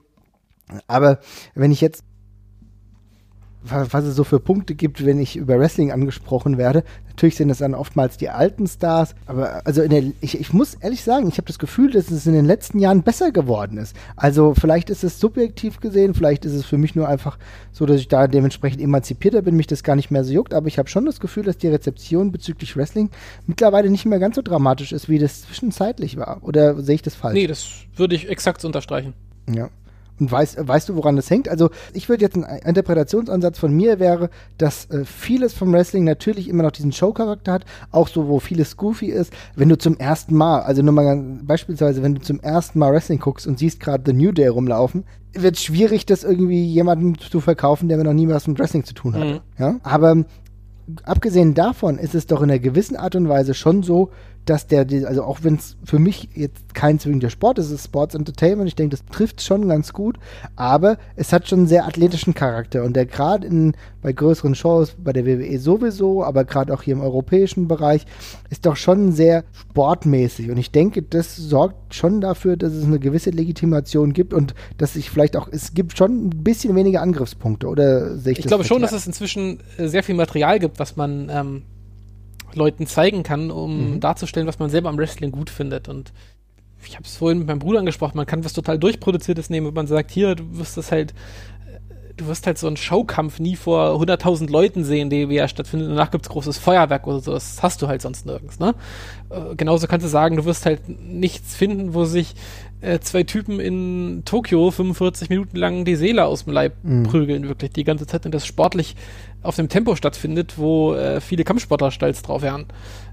Aber wenn ich jetzt was es so für Punkte gibt, wenn ich über Wrestling angesprochen werde. Natürlich sind das dann oftmals die alten Stars, aber also der, ich, ich muss ehrlich sagen, ich habe das Gefühl, dass es in den letzten Jahren besser geworden ist. Also vielleicht ist es subjektiv gesehen, vielleicht ist es für mich nur einfach so, dass ich da dementsprechend emanzipierter bin, mich das gar nicht mehr so juckt, aber ich habe schon das Gefühl, dass die Rezeption bezüglich Wrestling mittlerweile nicht mehr ganz so dramatisch ist, wie das zwischenzeitlich war. Oder sehe ich das falsch? Nee, das würde ich exakt unterstreichen. Ja. Und weißt, weißt du, woran das hängt? Also, ich würde jetzt ein Interpretationsansatz von mir wäre, dass äh, vieles vom Wrestling natürlich immer noch diesen Show-Charakter hat, auch so, wo vieles goofy ist. Wenn du zum ersten Mal, also nur mal beispielsweise, wenn du zum ersten Mal Wrestling guckst und siehst gerade The New Day rumlaufen, wird es schwierig, das irgendwie jemandem zu verkaufen, der noch nie was mit Wrestling zu tun hat. Mhm. Ja? Aber abgesehen davon ist es doch in einer gewissen Art und Weise schon so, dass der, also auch wenn es für mich jetzt kein zwingender Sport ist, es ist Sports Entertainment, ich denke, das trifft schon ganz gut, aber es hat schon einen sehr athletischen Charakter und der gerade bei größeren Shows, bei der WWE sowieso, aber gerade auch hier im europäischen Bereich, ist doch schon sehr sportmäßig und ich denke, das sorgt schon dafür, dass es eine gewisse Legitimation gibt und dass sich vielleicht auch, es gibt schon ein bisschen weniger Angriffspunkte, oder sehe ich, ich das glaube schon, dass es inzwischen äh, sehr viel Material gibt, was man ähm Leuten zeigen kann, um mhm. darzustellen, was man selber am Wrestling gut findet. Und ich habe es vorhin mit meinem Bruder angesprochen, man kann was total durchproduziertes nehmen, wenn man sagt, hier, du wirst das halt, du wirst halt so einen Showkampf nie vor 100.000 Leuten sehen, die wie er stattfindet. Danach gibt's großes Feuerwerk oder so. Das hast du halt sonst nirgends, ne? Äh, genauso kannst du sagen, du wirst halt nichts finden, wo sich äh, zwei Typen in Tokio 45 Minuten lang die Seele aus dem Leib mhm. prügeln, wirklich die ganze Zeit und das sportlich auf dem Tempo stattfindet, wo äh, viele Kampfsportler stolz drauf wären,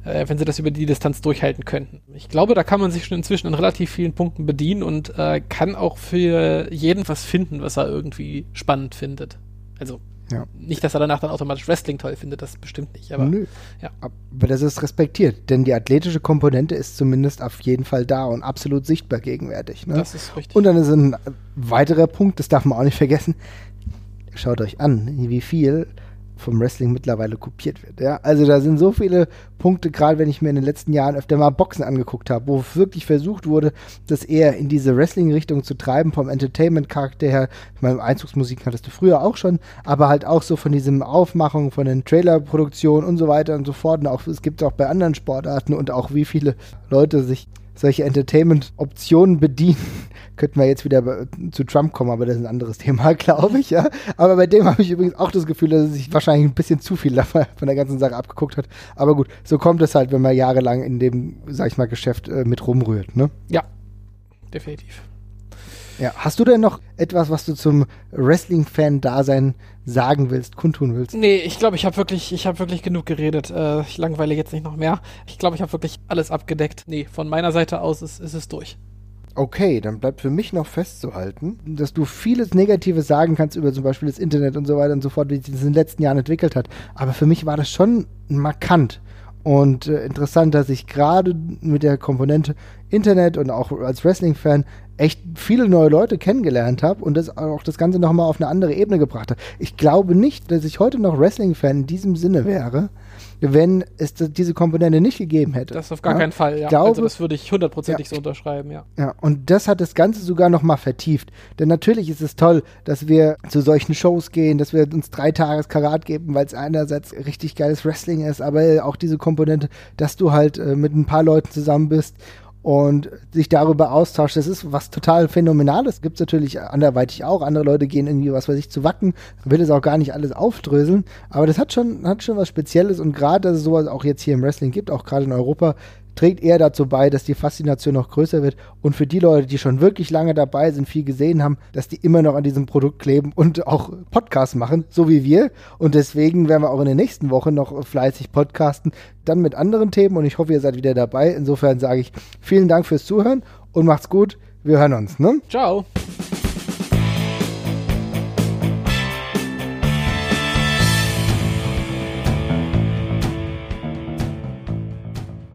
äh, wenn sie das über die Distanz durchhalten könnten. Ich glaube, da kann man sich schon inzwischen an relativ vielen Punkten bedienen und äh, kann auch für jeden was finden, was er irgendwie spannend findet. Also ja. Nicht, dass er danach dann automatisch Wrestling toll findet, das bestimmt nicht. Aber, Nö. Ja. aber das ist respektiert, denn die athletische Komponente ist zumindest auf jeden Fall da und absolut sichtbar gegenwärtig. Ne? Das ist richtig. Und dann ist ein weiterer Punkt, das darf man auch nicht vergessen. Schaut euch an, wie viel vom Wrestling mittlerweile kopiert wird. Ja? Also da sind so viele Punkte, gerade wenn ich mir in den letzten Jahren öfter mal Boxen angeguckt habe, wo wirklich versucht wurde, das eher in diese Wrestling-Richtung zu treiben, vom Entertainment-Charakter her. Ich meine, Einzugsmusik hattest du früher auch schon, aber halt auch so von diesem Aufmachung, von den Trailer-Produktionen und so weiter und so fort. Und auch, es gibt es auch bei anderen Sportarten und auch wie viele Leute sich solche Entertainment-Optionen bedienen. Könnten wir jetzt wieder zu Trump kommen, aber das ist ein anderes Thema, glaube ich, ja. Aber bei dem habe ich übrigens auch das Gefühl, dass er sich wahrscheinlich ein bisschen zu viel davon, von der ganzen Sache abgeguckt hat. Aber gut, so kommt es halt, wenn man jahrelang in dem, sag ich mal, Geschäft äh, mit rumrührt, ne? Ja, definitiv. Ja, hast du denn noch etwas, was du zum Wrestling-Fan-Dasein sagen willst, kundtun willst? Nee, ich glaube, ich habe wirklich, ich habe wirklich genug geredet. Äh, ich langweile jetzt nicht noch mehr. Ich glaube, ich habe wirklich alles abgedeckt. Nee, von meiner Seite aus ist, ist es durch. Okay, dann bleibt für mich noch festzuhalten, dass du vieles Negatives sagen kannst über zum Beispiel das Internet und so weiter und so fort, wie sich das in den letzten Jahren entwickelt hat. Aber für mich war das schon markant und äh, interessant, dass ich gerade mit der Komponente Internet und auch als Wrestling-Fan echt viele neue Leute kennengelernt habe und das auch das Ganze nochmal auf eine andere Ebene gebracht habe. Ich glaube nicht, dass ich heute noch Wrestling-Fan in diesem Sinne wäre, wenn es diese Komponente nicht gegeben hätte. Das auf gar ja? keinen Fall, ja. Glaube, also das würde ich hundertprozentig ja. so unterschreiben, ja. Ja, und das hat das Ganze sogar nochmal vertieft. Denn natürlich ist es toll, dass wir zu solchen Shows gehen, dass wir uns drei Tages Karat geben, weil es einerseits richtig geiles Wrestling ist, aber auch diese Komponente, dass du halt äh, mit ein paar Leuten zusammen bist und sich darüber austauscht. Das ist was total Phänomenales. Gibt es natürlich anderweitig auch. Andere Leute gehen irgendwie, was weiß ich, zu wacken. Will es auch gar nicht alles aufdröseln. Aber das hat schon, hat schon was Spezielles und gerade, dass es sowas auch jetzt hier im Wrestling gibt, auch gerade in Europa, trägt eher dazu bei, dass die Faszination noch größer wird. Und für die Leute, die schon wirklich lange dabei sind, viel gesehen haben, dass die immer noch an diesem Produkt kleben und auch Podcasts machen, so wie wir. Und deswegen werden wir auch in den nächsten Wochen noch fleißig podcasten, dann mit anderen Themen. Und ich hoffe, ihr seid wieder dabei. Insofern sage ich vielen Dank fürs Zuhören und macht's gut. Wir hören uns. Ne? Ciao.